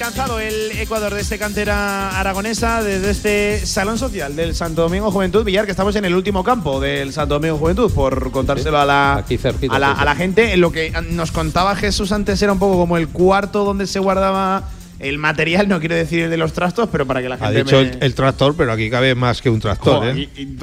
Alcanzado el Ecuador de este cantera aragonesa desde este Salón Social del Santo Domingo Juventud Villar, que estamos en el último campo del Santo Domingo Juventud, por contárselo a la, Aquí cerquita, a la, sí, sí. a la gente. Lo que nos contaba Jesús antes era un poco como el cuarto donde se guardaba el material, no quiero decir el de los trastos, pero para que la Ha gente dicho me- el, el tractor, pero aquí cabe más que un tractor, Joder, ¿eh? y- y-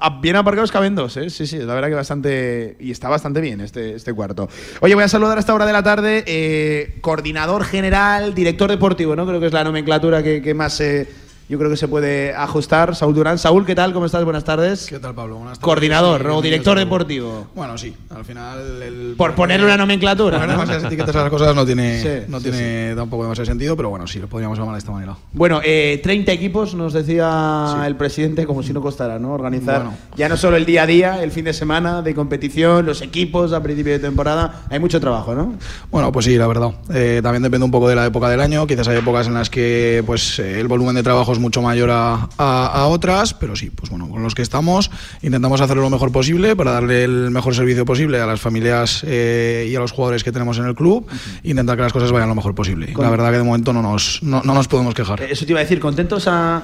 a- bien aparcados caben dos, ¿eh? Sí, sí, la verdad que bastante. Y está bastante bien este, este cuarto. Oye, voy a saludar a esta hora de la tarde. eh, coordinador general, director deportivo, ¿no? Creo que es la nomenclatura que, que más eh, yo creo que se puede ajustar. Saúl Durán. Saúl, ¿qué tal? ¿Cómo estás? Buenas tardes. ¿Qué tal, Pablo? Buenas tardes. Coordinador, Sí, ¿no? bienvenidos Director deportivo. Bueno, sí, al final. El, Por ponerle una nomenclatura. Poner ¿no? demasiadas etiquetas a las cosas no tiene, Sí, no sí, tiene tampoco demasiado sentido, pero bueno, sí, lo podríamos llamar de esta manera. Bueno, eh, 30 equipos, nos decía el presidente, como si no costara, ¿no? Organizar Bueno. ya no solo el día a día, el fin de semana de competición, los equipos a principio de temporada. Hay mucho trabajo, ¿no? Bueno, pues sí, la verdad. Eh, también depende un poco de la época del año. Quizás hay épocas en las que pues el volumen de trabajo es mucho mayor a, a- a otras, pero sí, pues bueno, con los que estamos intentamos hacerlo lo mejor posible para darle el mejor servicio posible a las familias eh, y a los jugadores que tenemos en el club. Intentar que las cosas vayan lo mejor posible. Con- La verdad que de momento no nos, no, no nos podemos quejar. Eh, Eso te iba a decir, contentos a,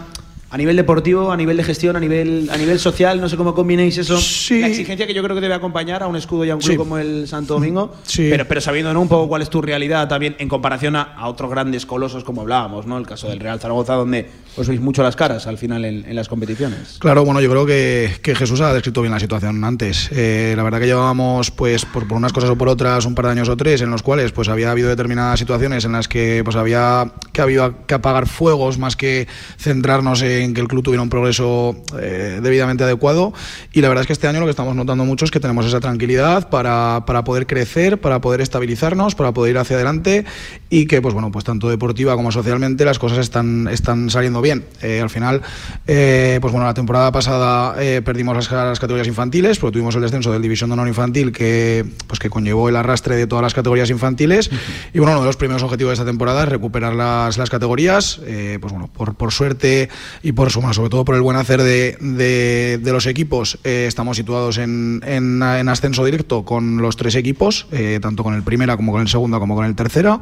a nivel deportivo, a nivel de gestión, a nivel, a nivel social, no sé cómo combinéis eso. La exigencia que yo creo que debe acompañar a un escudo y a un club Sí. como el Santo Domingo, Sí. pero, pero sabiendo ¿no? un poco cuál es tu realidad también en comparación a, a otros grandes colosos como hablábamos, ¿no? El caso del Real Zaragoza, donde os veis mucho las caras al final en, las competiciones. Claro, bueno, yo creo que, Jesús ha descrito bien la situación antes. Eh, la verdad que llevábamos, pues, por, por unas cosas o por otras, un par de años o tres, en los cuales pues había habido determinadas situaciones en las que pues había que había que apagar fuegos más que centrarnos en que el club tuviera un progreso eh, debidamente adecuado. Y la verdad es que este año lo que estamos notando mucho es que tenemos esa tranquilidad para, para poder crecer, para poder estabilizarnos, para poder ir hacia adelante y que, pues bueno, pues tanto deportiva como socialmente las cosas están, están saliendo bien. Eh, al final, eh, pues bueno, la temporada pasada eh, perdimos las, las categorías infantiles, porque tuvimos el descenso del División de Honor Infantil que, pues que conllevó el arrastre de todas las categorías infantiles. Y bueno, uno de los primeros objetivos de esta temporada es recuperar las, las categorías. Pues bueno, por, por suerte y por suma, sobre todo por el buen hacer de, de, de los equipos, estamos situados en, en, en ascenso directo con los tres equipos, tanto con el primera como con el segunda como con el tercera.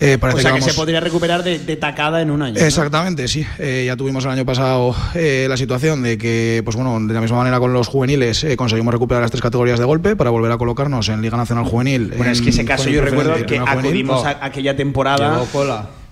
Eh, o sea que, vamos- se podría recuperar de, de tacada en un año. ¿no? Exactamente, sí. Eh, ya tuvimos el año pasado eh, la situación de que, pues bueno, de la misma manera con los juveniles eh, conseguimos recuperar las tres categorías de golpe para volver a colocarnos en Liga Nacional Juvenil. Bueno, es que ese caso yo recuerdo que Juvenil. acudimos a aquella temporada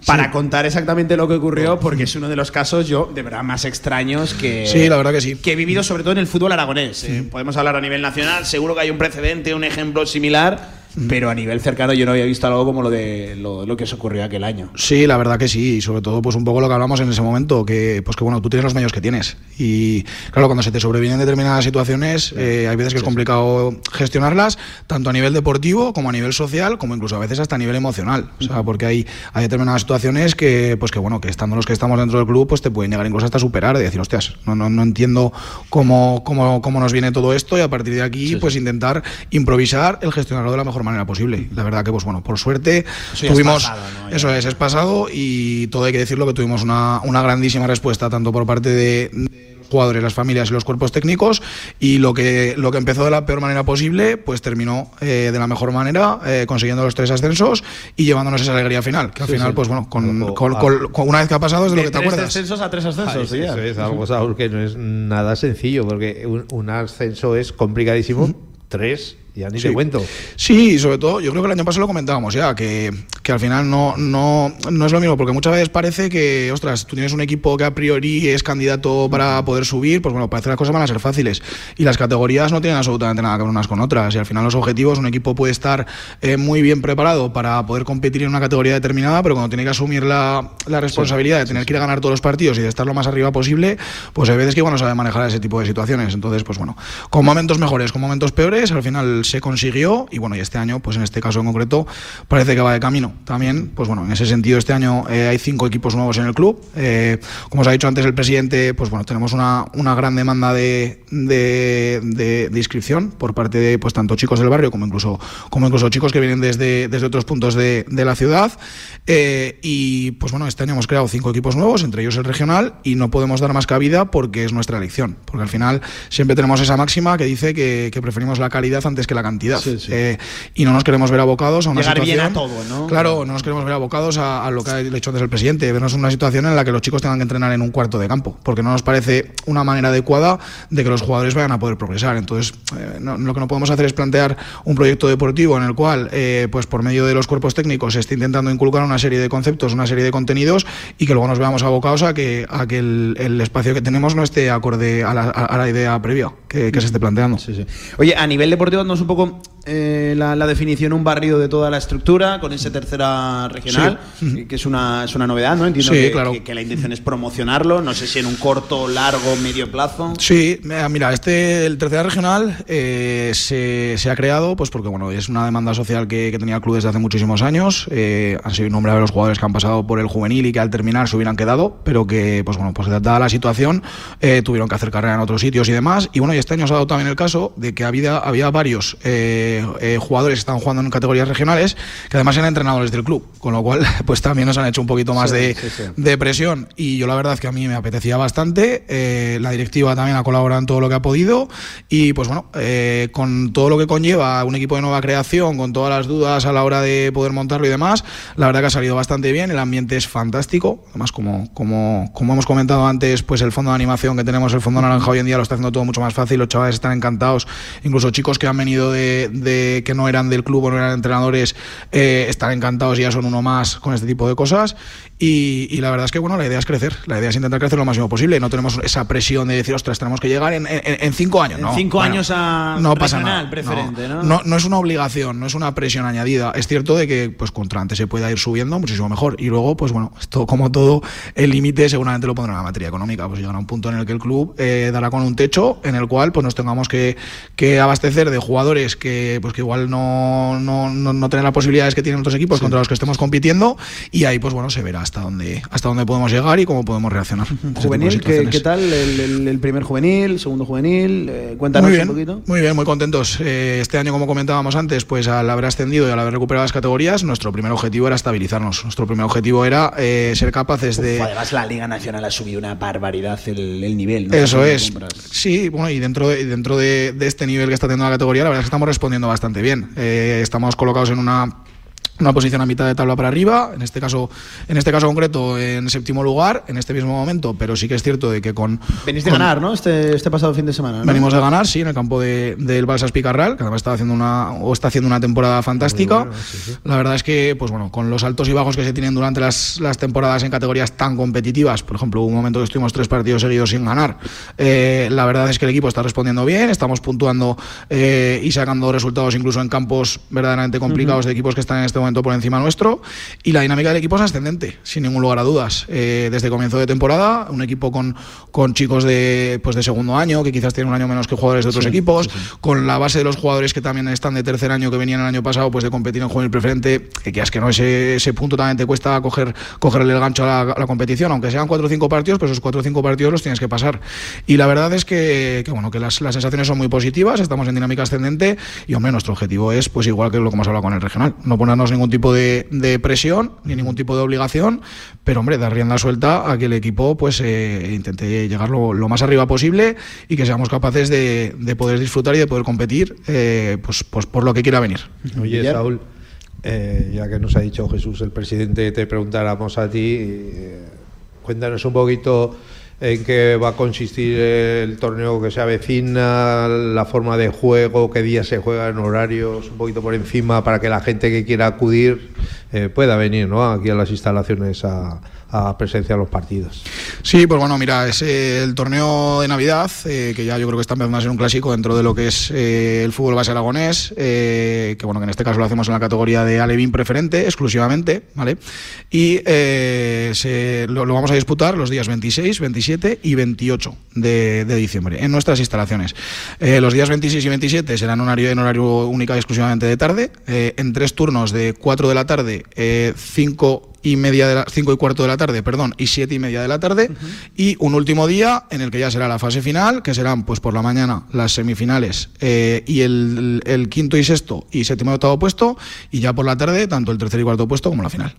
para contar exactamente lo que ocurrió, porque es uno de los casos, yo, de verdad, más extraños que, Sí, la verdad que sí. que he vivido, sobre todo en el fútbol aragonés. Eh, podemos hablar a nivel nacional, seguro que hay un precedente, un ejemplo similar, pero a nivel cercano yo no había visto algo como lo de lo, lo que se ocurrió aquel año. Sí, la verdad que sí, y sobre todo pues un poco lo que hablamos en ese momento, que pues que bueno, tú tienes los medios que tienes. Y claro, cuando se te sobrevienen determinadas situaciones, eh, hay veces que es complicado gestionarlas, tanto a nivel deportivo como a nivel social, como incluso a veces hasta a nivel emocional, o sea, porque hay, hay determinadas situaciones que pues que bueno, que estando los que estamos dentro del club, pues te pueden llegar incluso hasta superar, de decir, hostias, no, no, no entiendo cómo, cómo, cómo nos viene todo esto y a partir de aquí pues intentar improvisar el gestionarlo de la mejor manera posible. La verdad que pues bueno, por suerte Eso ya es tuvimos pasado, ¿no? Eso es, es pasado y todo hay que decirlo que tuvimos una, una grandísima respuesta tanto por parte de, de los jugadores, las familias y los cuerpos técnicos y lo que, lo que empezó de la peor manera posible pues terminó eh, de la mejor manera eh, consiguiendo los tres ascensos y llevándonos esa alegría final que al Sí, final sí. pues bueno con, con- con- con una vez que ha pasado es de, lo que te tres acuerdas descensos a tres ascensos. Ah, eso es algo, Saúl, que no es nada sencillo, porque un, un ascenso es complicadísimo. Tres, ya ni Sí. te cuento. Sí, sobre todo, yo creo que el año pasado lo comentábamos ya, que, que al final no, no, no es lo mismo, porque muchas veces parece que, ostras, tú tienes un equipo que a priori es candidato para poder subir, pues bueno, parece que las cosas van a ser fáciles. Y las categorías no tienen absolutamente nada que ver unas con otras. Y al final los objetivos, un equipo puede estar eh, muy bien preparado para poder competir en una categoría determinada, pero cuando tiene que asumir la, la responsabilidad de tener que ir a ganar todos los partidos y de esestar lo más arriba posible, pues hay veces que igual no sabe manejar ese tipo de situaciones. Entonces, pues bueno, con momentos mejores, con momentos peores, al final se consiguió y bueno, y este año, pues en este caso en concreto, parece que va de camino. También, pues bueno, en ese sentido, este año eh, hay cinco equipos nuevos en el club. Eh, como os ha dicho antes el presidente, pues bueno, tenemos una, una gran demanda de, de, de- de inscripción por parte de pues tanto chicos del barrio como incluso, como incluso chicos que vienen desde, desde otros puntos de, la ciudad. Eh, y pues bueno, este año hemos creado cinco equipos nuevos, entre ellos el regional, y no podemos dar más cabida porque es nuestra elección. Porque al final siempre tenemos esa máxima que dice que, que preferimos la calidad antes que la cantidad. Eh, y no nos queremos ver abocados a una Llegar bien situación. a todo, ¿no? Claro, no nos queremos ver abocados a, a lo que ha dicho antes el presidente, vernos en una situación en la que los chicos tengan que entrenar en un cuarto de campo, porque no nos parece una manera adecuada de que los jugadores vayan a poder progresar. Entonces, eh, no- lo que no podemos hacer es plantear un proyecto deportivo en el cual, eh, pues por medio de los cuerpos técnicos, se esté intentando inculcar una serie de conceptos, una serie de contenidos y que luego nos veamos abocados a que, a que el, el espacio que tenemos no esté acorde a la, a- a la idea previa que, que se esté planteando. Oye, a nivel deportivo, no es un poco eh, la, la definición, un barrido de toda la estructura con ese tercera regional, que es una, es una novedad, ¿no? Entiendo Sí, que, claro. que- que la intención es promocionarlo, no sé si en un corto, largo, medio plazo. Sí, mira, este, el tercera regional eh, se, se ha creado pues porque bueno, es una demanda social que, que tenía el club desde hace muchísimos años. Eh, han sido innumerables los jugadores que han pasado por el juvenil y que al terminar se hubieran quedado, pero que, pues bueno, pues dada la situación, eh, tuvieron que hacer carrera en otros sitios y demás. Y bueno, y este año se ha dado también el caso de que había, había varios eh, eh, jugadores que estaban jugando en categorías regionales que además eran entrenadores del club, con lo cual, pues también nos han hecho un poquito más Sí, de, sí, sí. de presión y yo la verdad que a mí me apetecía bastante. eh, la directiva también ha colaborado en todo lo que ha podido y pues bueno, eh, con todo lo que conlleva un equipo de nueva creación, con todas las dudas a la hora de poder montarlo y demás, la verdad que ha salido bastante bien, el ambiente es fantástico, además como, como, como hemos comentado antes, pues el fondo de animación que tenemos, el fondo naranja hoy en día lo está haciendo todo mucho más fácil, los chavales están encantados, incluso chicos que han venido de, de- que no eran del club o no eran entrenadores, eh, están encantados y ya son uno más con este tipo de cosas y, y la verdad es que bueno, la idea es crecer, la idea es intentar crecer lo máximo posible, no tenemos esa presión de decir, ostras, tenemos que llegar en, en- en cinco años. En no, cinco bueno, años a no pasa regional nada. preferente, ¿no? No, no es una obligación, no es una presión añadida. Es cierto de que pues contra antes se pueda ir subiendo muchísimo mejor. Y luego, pues bueno, esto como todo, el límite seguramente lo pondrá en la materia económica. Pues llegará un punto en el que el club eh, dará con un techo en el cual pues nos tengamos que, que abastecer de jugadores que pues que igual no, no, no, no tienen las posibilidades que tienen otros equipos contra los que estemos compitiendo. Y ahí, pues bueno, se verá hasta dónde, hasta dónde podemos llegar y cómo podemos reaccionar. Juvenil, ¿qué, tal? El, el- el primer juvenil, el segundo juvenil, eh, cuéntanos Muy bien, un poquito. muy bien, muy contentos. Eh, este año, como comentábamos antes, pues al haber ascendido y al haber recuperado las categorías, nuestro primer objetivo era estabilizarnos. Nuestro primer objetivo era eh, ser capaces de... Además, la Liga Nacional ha subido una barbaridad el, el nivel. ¿no? Eso es. Sí, bueno, y dentro de, dentro de, de este nivel que está teniendo la categoría, la verdad es que estamos respondiendo bastante bien. Eh, estamos colocados en una una posición a mitad de tabla para arriba, en este caso, en este caso concreto en séptimo lugar, en este mismo momento, pero sí que es cierto de que con Venís de con- ganar, ¿no? Este, este pasado fin de semana. ¿no? Venimos de ganar, sí, en el campo de- del Balsas Picarral, que además está haciendo una, o está haciendo una temporada fantástica. La verdad es que, pues bueno, con los altos y bajos que se tienen durante las, las temporadas en categorías tan competitivas, por ejemplo, hubo un momento que estuvimos tres partidos seguidos sin ganar. eh, la verdad es que el equipo está respondiendo bien, estamos puntuando eh, y sacando resultados incluso en campos verdaderamente complicados de equipos que están en este momento por encima nuestro. Y la dinámica del equipo es ascendente, sin ningún lugar a dudas. Eh, desde comienzo de temporada, un equipo con, con chicos de, pues de segundo año, que quizás tienen un año menos que jugadores de otros Sí, equipos, con la base de los jugadores que también están de tercer año, que venían el año pasado pues de competir en juvenil preferente, que quieras que no, ese, ese punto también te cuesta coger, cogerle el gancho a la, a la competición, aunque sean cuatro o cinco partidos, pues esos cuatro o cinco partidos los tienes que pasar. Y la verdad es que, que, bueno, que las, las sensaciones son muy positivas, estamos en dinámica ascendente y hombre, nuestro objetivo es, pues igual que lo que hemos hablado con el regional, no ponernos ningún tipo de, de presión ni ningún tipo de obligación, pero hombre, dar rienda suelta a que el equipo pues eh, intente llegar lo, lo más arriba posible y que seamos capaces de, de poder disfrutar y de poder competir eh, pues, pues por lo que quiera venir. Oye, Saúl, eh, ya que nos ha dicho Jesús, el presidente, te preguntáramos a ti, eh, cuéntanos un poquito en qué va a consistir el torneo que se avecina, la forma de juego, qué días se juegan, horarios, un poquito por encima para que la gente que quiera acudir eh, pueda venir aquí a las instalaciones a, presenciar los partidos. Sí, pues bueno, mira, es eh, el torneo de Navidad, eh, que ya yo creo que está empezando a ser un clásico dentro de lo que es eh, el fútbol base aragonés, que bueno, que en este caso lo hacemos en la categoría de Alevín preferente, exclusivamente, ¿vale? Y lo, vamos a disputar los días 26, 27 y 28 de, diciembre en nuestras instalaciones. Los días 26 y 27 serán horario, en horario única y exclusivamente de tarde, en tres turnos de 4 de la tarde, 5 y media de la, cinco y cuarto de la tarde, perdón, y siete y media de la tarde, y un último día en el que ya será la fase final, que serán pues por la mañana las semifinales eh, y el, el quinto y sexto y séptimo y octavo puesto, y ya por la tarde tanto el tercer y cuarto puesto como la final.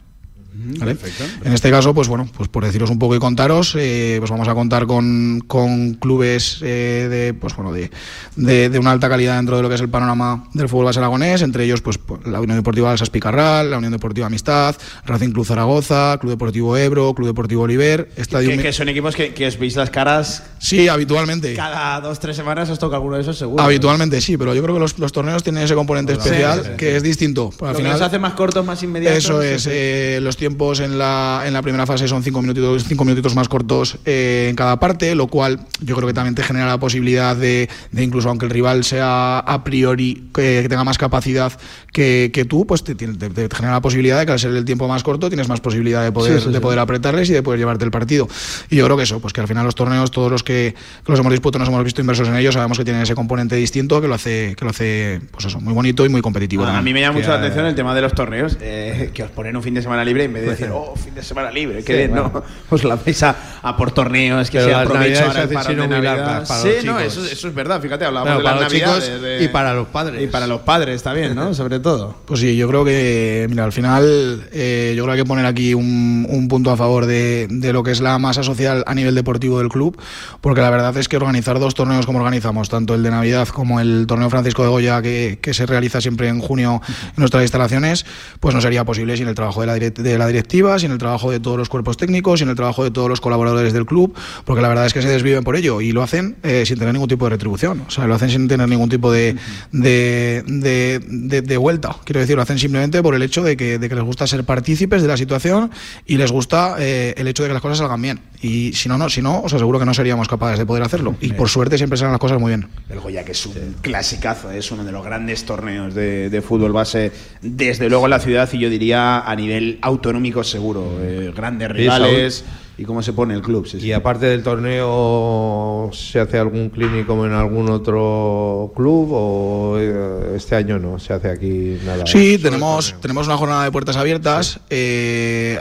¿Vale? En este caso, pues bueno, pues por deciros un poco y contaros, eh, pues vamos a contar con, con clubes eh, de, pues bueno, de, de, de una alta calidad dentro de lo que es el panorama del fútbol base aragonés, entre ellos pues pues, la Unión Deportiva Alsas Picarral, la Unión Deportiva Amistad, Racing Club Zaragoza, Club Deportivo Ebro, Club Deportivo Oliver, Estadio Que, que son equipos que, que os veis las caras Sí, habitualmente. cada dos, tres semanas os toca alguno de esos seguro. Habitualmente sí, pero yo creo que los, los torneos tienen ese componente especial sí, sí. que es distinto. Al Lo que final, nos hace más cortos, más inmediatos. Eso sí, es, sí. eh, los tiempos en la, en la primera fase son cinco minutitos, cinco minutitos más cortos eh, en cada parte, lo cual yo creo que también te genera la posibilidad de, de incluso aunque el rival sea a priori que, que tenga más capacidad que, que tú, pues te, te- te genera la posibilidad de que al ser el tiempo más corto tienes más posibilidad de poder, Sí, sí, de sí. poder apretarles y de poder llevarte el partido. Y yo creo que eso, pues que al final los torneos, todos los que, que los hemos disputado, nos hemos visto inversos en ellos, sabemos que tienen ese componente distinto que lo hace, que lo hace pues eso, muy bonito y muy competitivo. A, a mí me llama mucho la eh, atención el tema de los torneos, eh, que os ponen un fin de semana libre en vez de decir, oh, fin de semana libre, qué Sí, bien, bueno. ¿no? Os lanzáis a, a por torneos, que Pero se aprovecha ahora el parón de Navidad. para Sí, los no, eso, eso es verdad, fíjate, hablábamos Bueno, de las navidades. de- y para los padres. Y para los padres también, ¿no? Sobre todo. Pues sí, yo creo que, mira, al final eh, yo creo que hay que poner aquí un, un punto a favor de, de lo que es la masa social a nivel deportivo del club, porque la verdad es que organizar dos torneos como organizamos, tanto el de Navidad como el torneo Francisco de Goya, que, que se realiza siempre en junio en nuestras instalaciones, pues no sería posible sin el trabajo de la, de la directiva, sin el trabajo de todos los cuerpos técnicos, sin el trabajo de todos los colaboradores del club, porque la verdad es que se desviven por ello y lo hacen eh, sin tener ningún tipo de retribución, o sea, lo hacen sin tener ningún tipo de, de, de- de- de vuelta, quiero decir, lo hacen simplemente por el hecho de que, de que les gusta ser partícipes de la situación y les gusta eh, el hecho de que las cosas salgan bien. Y si no, no, si no, os aseguro que no seríamos capaces de poder hacerlo. Y por suerte siempre salen las cosas muy bien. El Goya, que es un clasicazo, es uno de los grandes torneos de, de fútbol base, desde luego en la ciudad y yo diría a nivel autonómico seguro. eh, grandes Sí, rivales y cómo se pone el club. sí, sí. Y aparte del torneo, ¿se hace algún clínico en algún otro club o eh, este año no? ¿Se hace aquí nada? Sí, tenemos, tenemos una jornada de puertas abiertas. eh,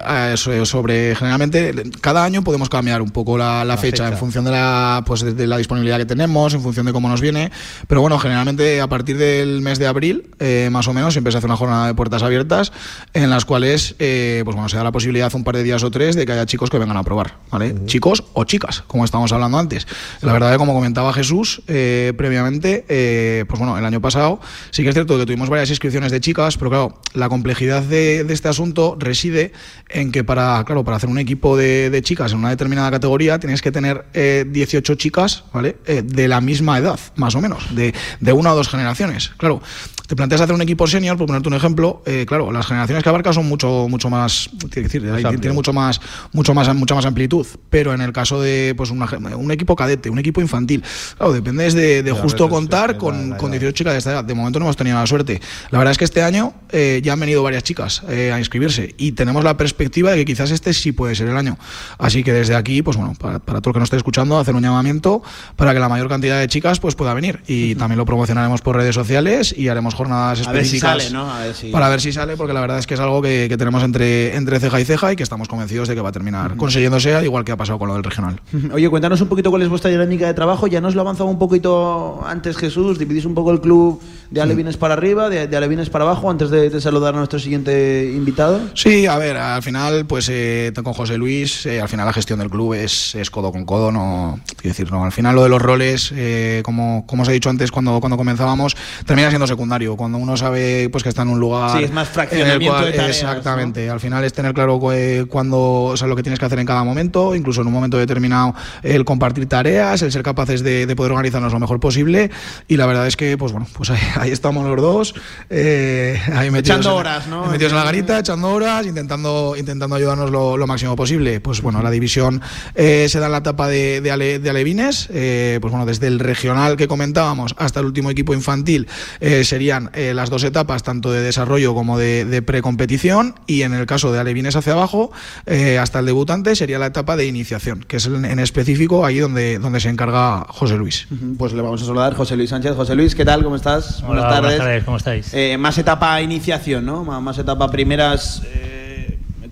sobre generalmente cada año podemos cambiar un poco la, la fecha, fecha. en función de la, pues, de, de la disponibilidad que tenemos, en función de cómo nos viene. Pero bueno, generalmente a partir del mes de abril, eh, más o menos, siempre se hace una jornada de puertas abiertas en las cuales eh, pues bueno, se da la posibilidad un par de días o tres de que haya chicos que vengan a probar, ¿vale? Chicos o chicas, como estábamos hablando antes. La verdad que como comentaba Jesús eh, previamente, eh, pues bueno, el año pasado sí que es cierto que tuvimos varias inscripciones de chicas, pero claro, la complejidad de, este asunto reside en que para, claro, para hacer un equipo de, chicas en una determinada categoría tienes que tener eh, 18 chicas, ¿vale? Eh, de la misma edad, más o menos, de una o dos generaciones. Claro, te planteas hacer un equipo senior, por ponerte un ejemplo, eh, claro, las generaciones que abarca son mucho, mucho más, decir, tiene mucho más, mucho más, mucha más amplitud. Pero en el caso de pues una un equipo cadete, un equipo infantil, claro, depende de, justo contar con, con edad. 18 chicas de esta edad. De momento no hemos tenido la suerte. La verdad es que este año eh, ya han venido varias chicas eh, a inscribirse y tenemos la perspectiva de que quizás este sí puede ser el año. Así que desde aquí, pues bueno, para, para todo el que nos esté escuchando, hacer un llamamiento para que la mayor cantidad de chicas pues pueda venir. Y también lo promocionaremos por redes sociales y haremos jornadas A ver si específicas sale, ¿no? A ver si- para ver si sale, porque la verdad es que es algo que, que tenemos entre, entre ceja y ceja y que estamos convencidos de que va a terminar consiguiéndose, al igual que ha pasado con lo del regional. Oye, cuéntanos un poquito cuál es vuestra dinámica de trabajo. Ya nos lo avanzaba un poquito antes Jesús. Dividís un poco el club de alevines para arriba, de, de alevines para abajo, antes de, de saludar a nuestro siguiente invitado. Sí, a ver, al final, pues eh, con José Luis, eh, al final la gestión del club es, es codo con codo, no, quiero decir, no, al final lo de los roles, eh, como, como os he dicho antes cuando, cuando comenzábamos, termina siendo secundario, cuando uno sabe pues que está en un lugar... Sí, es más fraccionamiento cual- de tareas, Exactamente, al final es tener claro eh, cuando, o sea, lo que tienes que hacer en cada momento, incluso en un momento determinado el compartir tareas, el ser capaces de, de poder organizarnos lo mejor posible y la verdad es que, pues bueno, pues ahí, ahí estamos los dos, eh, ahí metidos Echando en- horas, ¿no? metidos en la garita, echando horas, intentando, intentando ayudarnos lo, lo máximo posible. Pues bueno, la división eh, se da en la etapa de, de, ale- de alevines, eh, pues bueno, desde el regional que comentábamos hasta el último equipo infantil eh, serían eh, las dos etapas, tanto de desarrollo como de, de precompetición, y en el caso de alevines hacia abajo, eh, hasta el debutante sería la etapa de iniciación, que es en, en específico ahí donde, donde se encarga José Luis. Pues le vamos a saludar José Luis Sánchez. José Luis, ¿qué tal? ¿Cómo estás? Hola, buenas tardes, ¿cómo estáis? Eh, más etapa iniciación, ¿no? Má- Más etapa primeras eh,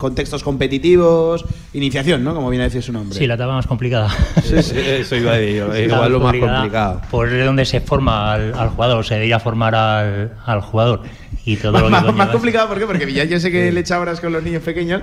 contextos competitivos, iniciación, ¿no? Como viene a decir su nombre. Sí, la etapa más complicada. Sí, sí, eso iba a decir, igual lo más complicado. Por donde se forma al, al jugador, se debería formar al, al jugador. Y todo lo que más, complicado, ¿por qué? Porque ya yo sé que le echa horas con los niños pequeños.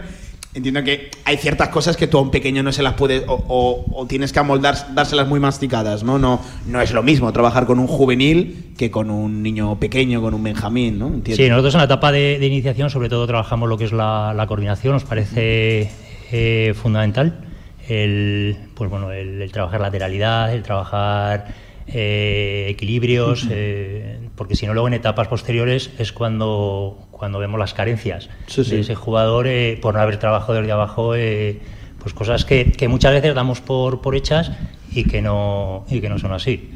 Entiendo que hay ciertas cosas que tú a un pequeño no se las puedes o, o- o tienes que amoldar, dárselas muy masticadas, ¿no? ¿no? No es lo mismo trabajar con un juvenil que con un niño pequeño, con un Benjamín, ¿no? Sí, nosotros en la etapa de, de iniciación sobre todo trabajamos lo que es la, la coordinación, nos parece eh, fundamental el, pues bueno, el, el trabajar lateralidad, el trabajar eh, equilibrios, eh, porque si no luego en etapas posteriores es cuando, cuando vemos las carencias Sí, sí. de ese jugador eh, por no haber trabajado desde abajo, eh, pues cosas que, que muchas veces damos por, por hechas y que no y que no son así.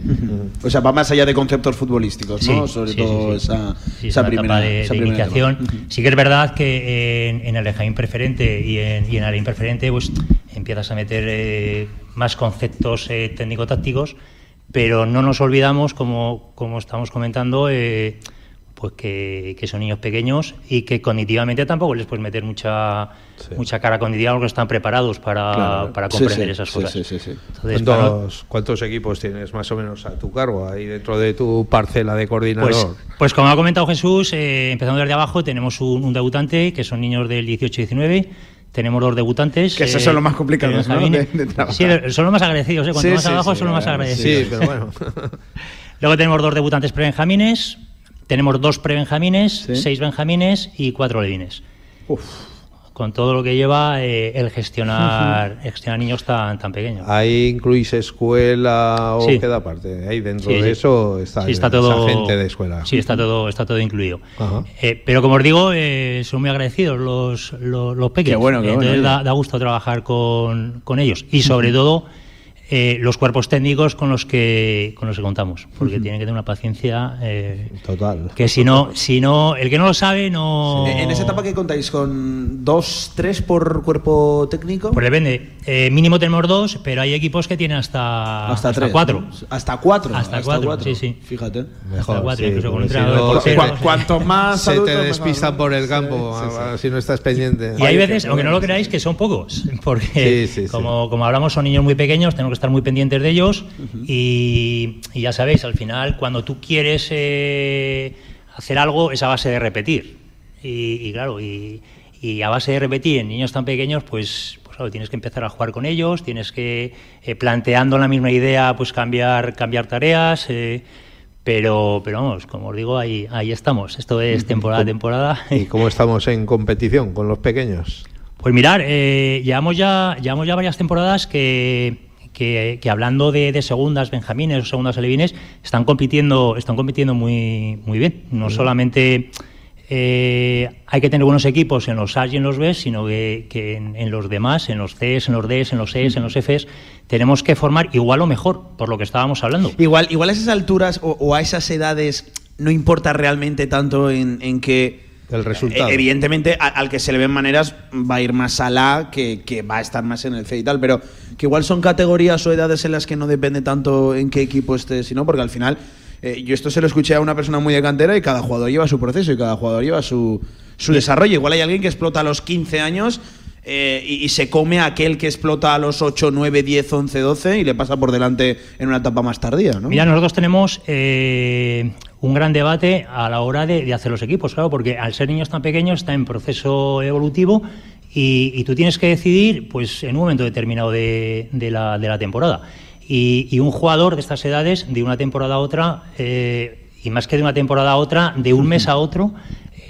O sea, va más allá de conceptos futbolísticos, ¿no? Sí, Sobre sí, todo sí, sí. esa, Sí, esa primera, etapa de, esa de primera iniciación. etapa. Sí que es verdad que en, en el Ejaín preferente y en, y en el impreferente pues empiezas a meter eh, más conceptos eh, técnico-tácticos, pero no nos olvidamos, como, como estamos comentando, eh, pues que, que son niños pequeños y que cognitivamente tampoco les puedes meter mucha mucha cara cognitiva porque están preparados para, Claro. para comprender sí, esas sí, cosas. sí, sí, sí. Entonces, para ¿Cuántos, cuántos equipos tienes más o menos a tu cargo ahí dentro de tu parcela de coordinador? Pues, pues como ha comentado Jesús, eh, empezando desde abajo, tenemos un, un debutante que son niños del 18-19. Tenemos dos debutantes. Que esos son los más complicados, ¿no? Benjamín. de- de. Sí, son los más agradecidos. ¿eh? Cuanto Sí, más sí, abajo sí, son los más agradecidos. sí, pero bueno. Luego tenemos dos debutantes prebenjamines, tenemos dos prebenjamines, Sí. seis benjamines y cuatro levines. Con todo lo que lleva eh, el gestionar, gestionar niños tan, tan pequeños. ¿Ahí incluís escuela o Sí. queda aparte? Ahí dentro Sí, de sí. eso está, Sí, está esa todo, gente de escuela. Sí, está todo, está todo incluido. Eh, pero como os digo, eh, son muy agradecidos los, los, los pequeños. Qué bueno, qué Entonces bueno, da, da gusto trabajar con, con ellos. Y sobre todo eh, los cuerpos técnicos con los que con los que contamos. Porque tienen que tener una paciencia eh, Total. que si no, si no, el que no lo sabe no. ¿En esa etapa que contáis con dos, tres por cuerpo técnico? Pues depende. Eh, mínimo tenemos dos, pero hay equipos que tienen hasta, hasta, tres, cuatro. ¿no? Hasta cuatro. Hasta cuatro, sí, sí. Fíjate. Hasta cuatro, con si no, Cuanto más se adultos, te mejor, despistan por el campo Sí, sí, si no estás pendiente. Y hay veces, aunque no lo creáis, que son pocos, porque Sí, sí, sí. como, como hablamos son niños muy pequeños, tenemos que estar muy pendientes de ellos y, y ya sabéis, al final cuando tú quieres eh, hacer algo es a base de repetir. Y, y claro, y, y a base de repetir en niños tan pequeños, pues, pues claro, tienes que empezar a jugar con ellos, tienes que, eh, planteando la misma idea, pues cambiar, cambiar tareas. eh, pero, pero vamos, como os digo, ahí, ahí estamos. Esto es temporada a temporada. ¿Y cómo estamos en competición con los pequeños? Pues mirar, eh, llevamos, ya, llevamos ya varias temporadas que, que, que hablando de, de segundas benjamines o segundas alevines, están compitiendo, están compitiendo muy, muy bien. No solamente eh, hay que tener buenos equipos en los A y en los B, sino que, que en, en los demás, en los Cs, en los Ds, en los Es, en los Fs, tenemos que formar igual o mejor, por lo que estábamos hablando. Igual, igual a esas alturas o, o a esas edades no importa realmente tanto en, en que El resultado. Eh, Evidentemente, a- al que se le ven maneras va a ir más a la que, que va a estar más en el C y tal, pero que igual son categorías o edades en las que no depende tanto en qué equipo esté, sino porque al final, eh, yo esto se lo escuché a una persona muy de cantera y cada jugador lleva su proceso y cada jugador lleva su, su desarrollo. Igual hay alguien que explota a los 15 años. eh, y, y se come a aquel que explota a los 8, 9, 10, 11, 12 y le pasa por delante en una etapa más tardía, ¿no? Mira, nosotros tenemos eh, un gran debate a la hora de, de hacer los equipos, claro, porque al ser niños tan pequeños está en proceso evolutivo y, y tú tienes que decidir pues, en un momento determinado de, de la, de la temporada. Y, y un jugador de estas edades, de una temporada a otra, eh, y más que de una temporada a otra, de un mes a otro,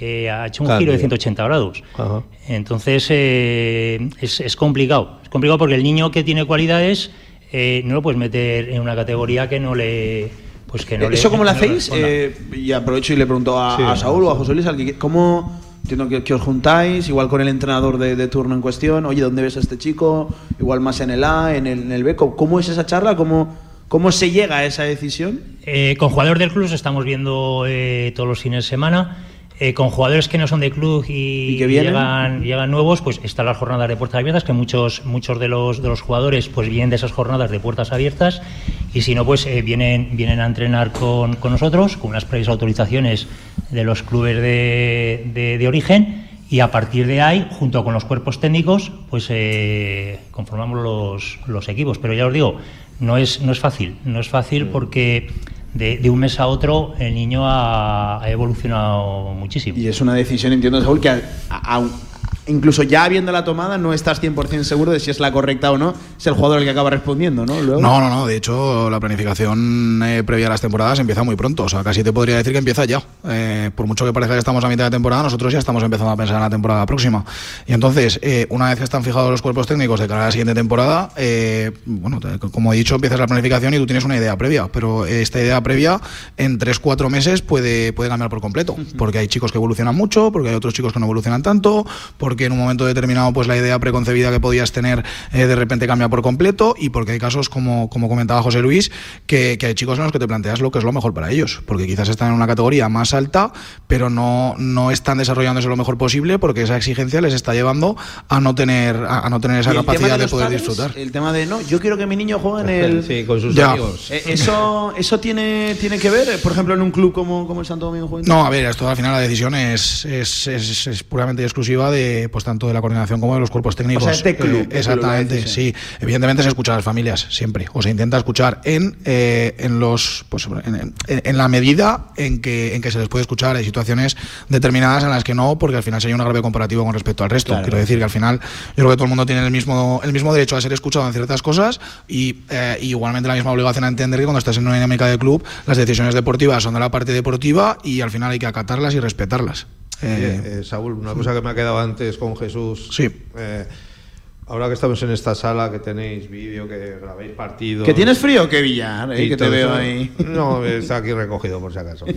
eh, ha hecho un Cambio. giro de 180 grados. Ajá. Entonces eh, es, es complicado. Es complicado porque el niño que tiene cualidades eh, no lo puedes meter en una categoría que no le. Pues que no Eh, le- ¿Eso cómo lo no le hacéis? Eh, y aprovecho y le pregunto a, Sí. a Saúl o a José Luis, al que- ¿cómo entiendo que, que os juntáis? Igual con el entrenador de, de turno en cuestión, oye, ¿dónde ves a este chico? Igual más en el A, en el, en el B. ¿Cómo, es esa charla? ¿Cómo, ¿Cómo se llega a esa decisión? Eh, con jugadores del club estamos viendo eh, todos los fines de semana. Eh, con jugadores que no son de club y, ¿Y que vienen? llegan, llegan nuevos, pues están las jornadas de puertas abiertas, que muchos, muchos de los de los jugadores pues vienen de esas jornadas de puertas abiertas, y si no, pues eh, vienen, vienen a entrenar con, con nosotros, con unas previas autorizaciones de los clubes de, de- de origen, y a partir de ahí, junto con los cuerpos técnicos, pues eh, conformamos los, los equipos. Pero ya os digo, no es, no es fácil, no es fácil porque de, de un mes a otro el niño ha, evolucionado muchísimo. Y es una decisión, entiendo, Saúl, que a- incluso ya viendo la tomada, no estás 100% seguro de si es la correcta o no. Es el jugador el que acaba respondiendo, ¿no? Luego. No, no, no. De hecho, la planificación eh, previa a las temporadas empieza muy pronto. O sea, casi te podría decir que empieza ya. Eh, por mucho que parezca que estamos a mitad de temporada, nosotros ya estamos empezando a pensar en la temporada próxima. Y entonces, eh, una vez que están fijados los cuerpos técnicos de cara a la siguiente temporada, eh, bueno, te- como he dicho, empiezas la planificación y tú tienes una idea previa. Pero esta idea previa, en 3-4 meses, puede, puede cambiar por completo. Porque hay chicos que evolucionan mucho, porque hay otros chicos que no evolucionan tanto, porque en un momento determinado, pues la idea preconcebida que podías tener eh, de repente cambia por completo y porque hay casos, como, como comentaba José Luis, que, que hay chicos en los que te planteas lo que es lo mejor para ellos, porque quizás están en una categoría más alta, pero no, no están desarrollándose lo mejor posible porque esa exigencia les está llevando a no tener, a, a no tener esa capacidad de, poder padres, disfrutar. El tema de, no, yo quiero que mi niño juegue en el. Sí, con sus Ya. amigos. Eh, ¿Eso, eso tiene, tiene que ver, por ejemplo, en un club como, como el Santo Domingo Juventud? No, a ver, esto al final la decisión es, es, es- es puramente exclusiva de pues tanto de la coordinación como de los cuerpos técnicos. O sea, es de club, Eh, exactamente, sí. Evidentemente se escucha a las familias siempre, o se intenta escuchar en, eh, en los pues en, en- en la medida en que, en que se les puede escuchar. Hay situaciones determinadas en las que no, porque al final sería un agravio comparativo con respecto al resto. Claro. Quiero decir que al final yo creo que todo el mundo tiene el mismo, el mismo derecho a ser escuchado en ciertas cosas y eh, y igualmente la misma obligación a entender que cuando estás en una dinámica de club, las decisiones deportivas son de la parte deportiva y al final hay que acatarlas y respetarlas. Eh, Eh, eh, Saúl, una cosa que me ha quedado antes con Jesús. Sí. Eh, ahora que estamos en esta sala, que tenéis vídeo, que grabáis partidos. ¿Que tienes frío o qué Villar? eh, y que te veo eso. ahí. No, está aquí recogido por si acaso.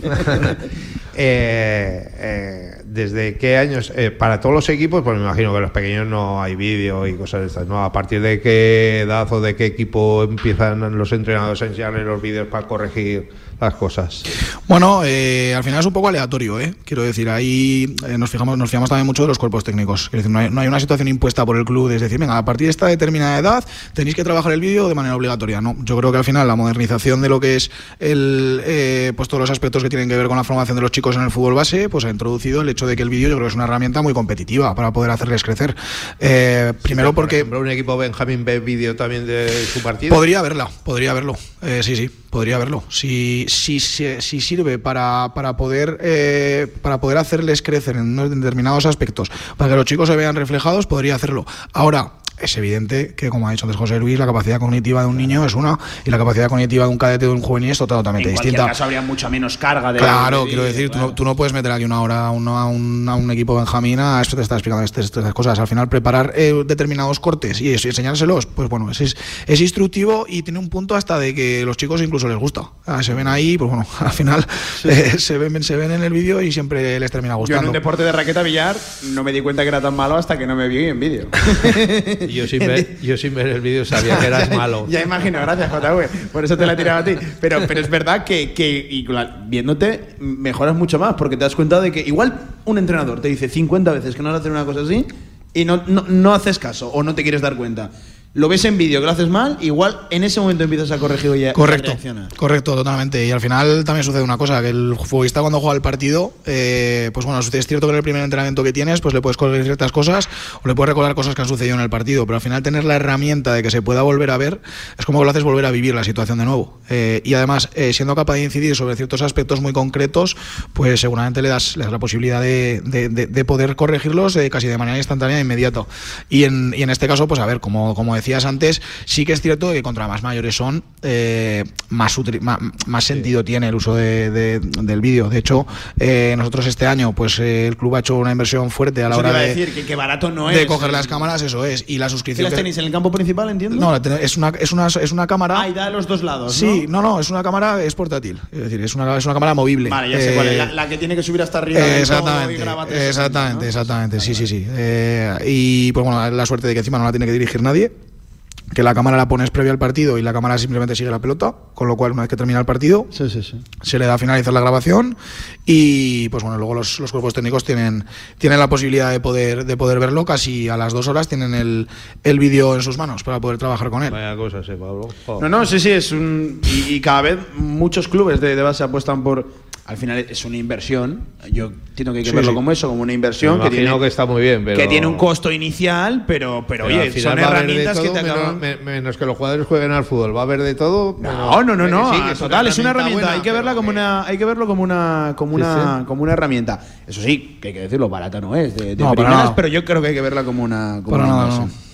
Eh, eh, ¿Desde qué años? Eh, para todos los equipos, pues me imagino que los pequeños no hay vídeo y cosas de estas, ¿no? ¿A partir de qué edad o de qué equipo empiezan los entrenadores a enseñarles los vídeos para corregir las cosas? Bueno, eh, al final es un poco aleatorio, ¿eh? Quiero decir, ahí eh, nos fijamos, nos fijamos también mucho de los cuerpos técnicos. Quiero decir, no hay, no hay una situación impuesta por el club, es decir, venga, a partir de esta determinada edad tenéis que trabajar el vídeo de manera obligatoria. No, yo creo que al final la modernización de lo que es el, eh, pues todos los aspectos que tienen que ver con la formación de los chicos en el fútbol base, pues ha introducido el hecho de que el vídeo yo creo que es una herramienta muy competitiva para poder hacerles crecer. Eh, primero Por porque ejemplo, un equipo Benjamín ve vídeo también de su partido. Podría verla, podría verlo. Eh, sí, sí, podría verlo. Si, si, si, si sirve para, para, poder, eh, para poder hacerles crecer en determinados aspectos, para que los chicos se vean reflejados, podría hacerlo. Ahora, es evidente que, como ha dicho antes José Luis, la capacidad cognitiva de un niño es una y la capacidad cognitiva de un cadete o de un juvenil es totalmente En distinta. caso habría mucha menos carga de. Claro, quiero decir, tú, no, tú no puedes meter aquí una hora a un, a un, a un equipo Benjamín a esto te está explicando estas, estas cosas. Al final, preparar eh, determinados cortes y, enseñárselos, pues bueno, es, es, instructivo y tiene un punto hasta de que los chicos incluso les gusta. Ah, se ven ahí, pues bueno, al final eh, se, ven, se ven en el vídeo y siempre les termina Yo en gustando. un deporte de raqueta billar no me di cuenta que era tan malo hasta que no me vi en vídeo. Yo, sin ver, yo sin ver el vídeo sabía que eras malo. Ya imagino, gracias JV. Por eso te la he tirado a ti. Pero, pero es verdad que, que y viéndote mejoras mucho más porque te das cuenta de que igual un entrenador te dice 50 veces que no vas a hacer una cosa así y no, no, no haces caso o no te quieres dar cuenta. Lo ves en vídeo que lo haces mal, igual en ese momento empiezas a corregir y a, Correcto, correcto, totalmente. Y al final también sucede una cosa, que el futbolista cuando juega el partido, eh, pues bueno, es cierto que en el primer entrenamiento que tienes, pues le puedes corregir ciertas cosas o le puedes recordar cosas que han sucedido en el partido, pero al final tener la herramienta de que se pueda volver a ver es como que lo haces volver a vivir la situación de nuevo. Eh, y además, eh, siendo capaz de incidir sobre ciertos aspectos muy concretos, pues seguramente le das, le das la posibilidad de, de- de- de poder corregirlos eh, casi de manera instantánea e inmediata. Y en, y en este caso, pues a ver, como, como decías antes, sí que es cierto que contra más mayores son, eh, más, útil- más, sentido tiene el uso de- de- del vídeo. De hecho, eh, nosotros este año, pues eh, el club ha hecho una inversión fuerte a la Eso hora de, decir, que, que barato no de es. coger las cámaras, eso es. Y la ¿Qué suscripción. las tenéis en el campo principal, entiendo? no, es una, es una, es una cámara. Ah, y da a los dos lados. Sí, ¿no? no, no, es una cámara, es portátil. Es decir, es una, es una cámara movible. Vale, ya sé cuál es. La, la que tiene que subir hasta arriba. y Exactamente, graba 360, exactamente, ¿no? exactamente, sí, sí, sí. Y pues bueno, la suerte de que encima no la tiene que dirigir nadie, que la cámara la pones previa al partido y la cámara simplemente sigue la pelota, con lo cual una vez que termina el partido Sí, sí, sí. se le da a finalizar la grabación y pues bueno, luego los, los cuerpos técnicos tienen, tienen la posibilidad de poder, de poder verlo, casi a las dos horas tienen el, el vídeo en sus manos para poder trabajar con él. Vaya cosa, ese Pablo. Joder. No, no, sí, sí, es un. Y, y cada vez muchos clubes de, de base apuestan por al final es una inversión. Yo entiendo que hay que Sí, verlo sí. como eso, como una inversión Me que tiene, que está muy bien, pero- que tiene un costo inicial, pero, pero, oye, son herramientas que te menos, acaban. me- menos que los jugadores jueguen al fútbol. Va a haber de todo. No, no, no, no. Sí, total, es una herramienta. buena, hay que verla como una, hay que verlo como una, como una, sí. como una herramienta. Eso sí, que hay que decirlo, barata no es, de, de No, pero yo creo que hay que verla como una, como inversión.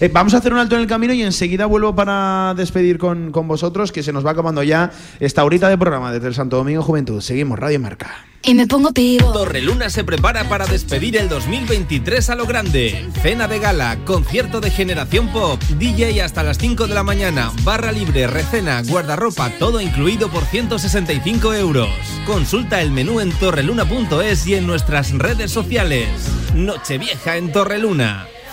Eh, vamos a hacer un alto en el camino y enseguida vuelvo para despedir con, con vosotros, que se nos va acabando ya esta horita de programa desde el Santo Domingo Juventud. Seguimos, Radio Marca. Y me pongo pivo. Torreluna se prepara para despedir el 2023 a lo grande. Cena de gala, concierto de generación pop, DJ hasta las 5 de la mañana, barra libre, recena, guardarropa, todo incluido por 165 euros. Consulta el menú en torreluna.es y en nuestras redes sociales. Nochevieja en Torreluna.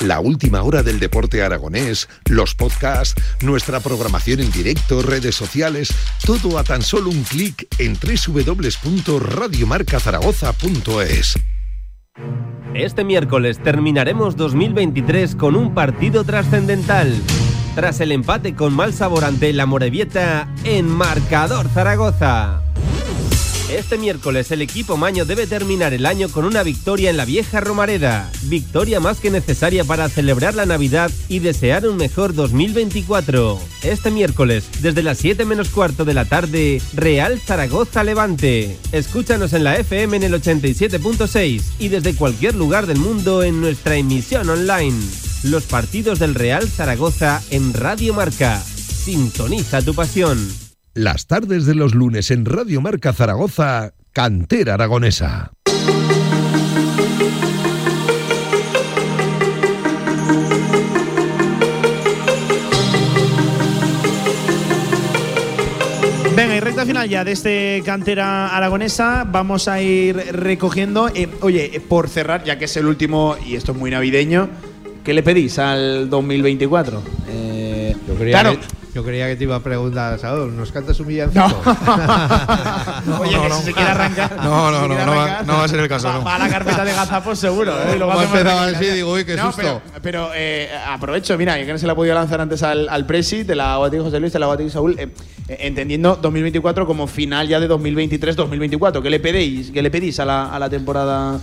La última hora del deporte aragonés, los podcasts, nuestra programación en directo, redes sociales, todo a tan solo un clic en www.radiomarcazaragoza.es. Este miércoles terminaremos 2023 con un partido trascendental. Tras el empate con mal sabor ante la Morevieta en Marcador Zaragoza. Este miércoles el equipo maño debe terminar el año con una victoria en la vieja Romareda. Victoria más que necesaria para celebrar la Navidad y desear un mejor 2024. Este miércoles, desde las 7 menos cuarto de la tarde, Real Zaragoza Levante. Escúchanos en la FM en el 87.6 y desde cualquier lugar del mundo en nuestra emisión online. Los partidos del Real Zaragoza en Radio Marca. Sintoniza tu pasión. Las tardes de los lunes en Radio Marca Zaragoza, Cantera Aragonesa. Venga, y recta final ya de este cantera aragonesa. Vamos a ir recogiendo. eh, oye, eh, por cerrar, ya que es el último, y esto es muy navideño, ¿qué le pedís al 2024? Eh, Yo claro. que, yo creía que te iba a preguntar, Saúl, ¿nos cantas un villancico? Oye, que si se quiere arrancar. No, no, si no, no va- no va a ser el caso, Va, no. va a la carpeta de gazapos seguro. ¿eh? Hacemos empezado recopilación. así, digo, uy, qué No, susto. Pero, pero, eh, aprovecho, mira, que no se la ha podido lanzar antes al, al Presi, te la hago a ti, José Luis, te la hago a ti, Saúl. eh, eh, entendiendo 2024 como final ya de 2023-2024. ¿Qué le pedís, qué le pedís a la, a la temporada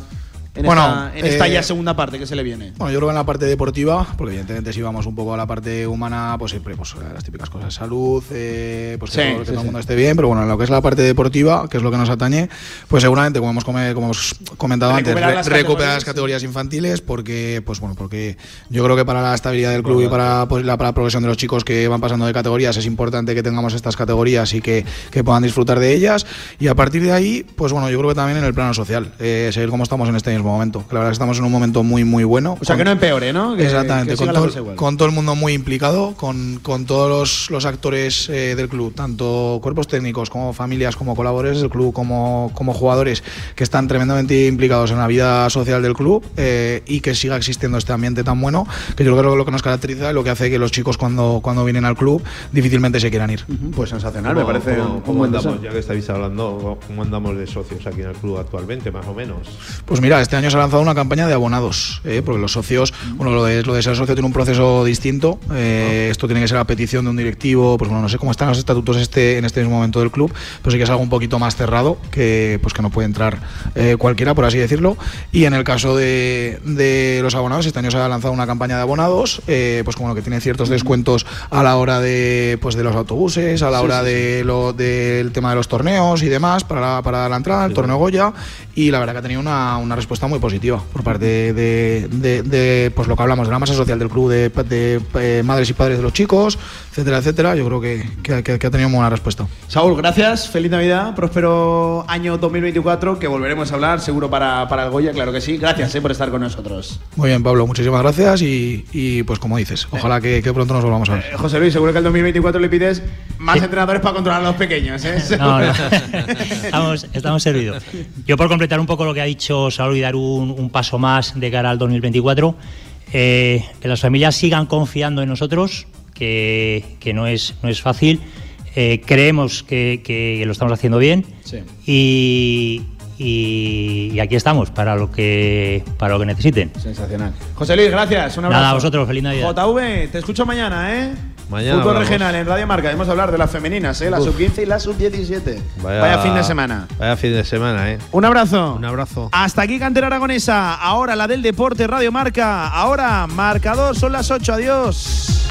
en, Bueno, esta, en esta eh, ya segunda parte que se le viene? Bueno, yo creo que en la parte deportiva, porque evidentemente si vamos un poco a la parte humana, pues siempre pues, las típicas cosas, salud, eh, pues que, Sí, todo, que sí, todo sí. el mundo esté bien, pero bueno, en lo que es la parte deportiva, que es lo que nos atañe, pues seguramente, como hemos, come- como hemos comentado antes, Recuperar re- las recuperar categorías, las categorías infantiles, porque, pues bueno, porque yo creo que para la estabilidad del club y para, pues, la, para la progresión de los chicos que van pasando de categorías es importante que tengamos estas categorías y que, que puedan disfrutar de ellas. Y a partir de ahí, pues bueno, yo creo que también en el plano social, eh, seguir como estamos en este mismo momento. Que la verdad es que estamos en un momento muy, muy bueno. O sea, Con- que no empeore, ¿no? Que- Exactamente, que con, todo, con todo el mundo muy implicado, con, con todos los, los actores eh, del club, tanto cuerpos técnicos como familias, como colaboradores del club, como, como jugadores que están tremendamente implicados en la vida social del club eh, y que siga existiendo este ambiente tan bueno, que yo creo que es lo que nos caracteriza y lo que hace que los chicos cuando, cuando vienen al club difícilmente se quieran ir. Pues sensacional, me parece ¿Cómo, un cómo buen andamos, ya que estáis hablando, cómo andamos de socios aquí en el club actualmente, más o menos? Pues mira, este año se ha lanzado una campaña de abonados, ¿eh? porque los socios, bueno, lo de, lo de ser socio tiene un proceso distinto. eh, Esto tiene que ser a petición de un directivo, pues bueno, no sé cómo están los estatutos este, en este mismo momento del club, pero sí que es algo un poquito más cerrado, que pues que no puede entrar eh, cualquiera, por así decirlo. Y en el caso de, de los abonados, este año se ha lanzado una campaña de abonados, pues como lo que tiene ciertos descuentos a la hora de, pues de los autobuses, a la Sí, hora sí, de lo, del tema de los torneos y demás para la, para la entrada, el torneo Goya, y la verdad que ha tenido una, una respuesta muy positiva por parte de, de- de, pues lo que hablamos, de la masa social del club, de, de, eh, madres y padres de los chicos, etcétera, etcétera. Yo creo que, que- que- que ha tenido muy buena respuesta. Saúl, gracias, feliz Navidad, próspero año 2024, que volveremos a hablar seguro para, para el Goya, claro que sí. Gracias eh, por estar con nosotros. Muy bien, Pablo, muchísimas gracias y, y, pues como dices, ojalá que, que pronto nos volvamos a ver. Eh, José Luis, seguro que el 2024 le pides más entrenadores para controlar a los pequeños. ¿eh? No, no. estamos, estamos servidos. Yo por completar un poco lo que ha dicho Saúl y dar un, un paso más de cara al 2024, eh, que las familias sigan confiando en nosotros, que, que no, es, no es fácil. Eh, creemos que, que lo estamos haciendo bien Sí. y, y- y aquí estamos para lo que, para lo que necesiten. Sensacional. José Luis, gracias. Un abrazo. Nada, a vosotros, feliz Navidad. JV, te escucho mañana, ¿eh? Mañana Fútbol hablamos. regional en Radio Marca. Vamos a hablar de las femeninas, ¿eh? La Uf. sub-15 y la sub-17. Vaya, fin de semana. Vaya fin de semana, ¿eh? Un abrazo. Un abrazo. Hasta aquí Cantera Aragonesa. Ahora la del deporte Radio Marca. Ahora marcador, son las 8. Adiós.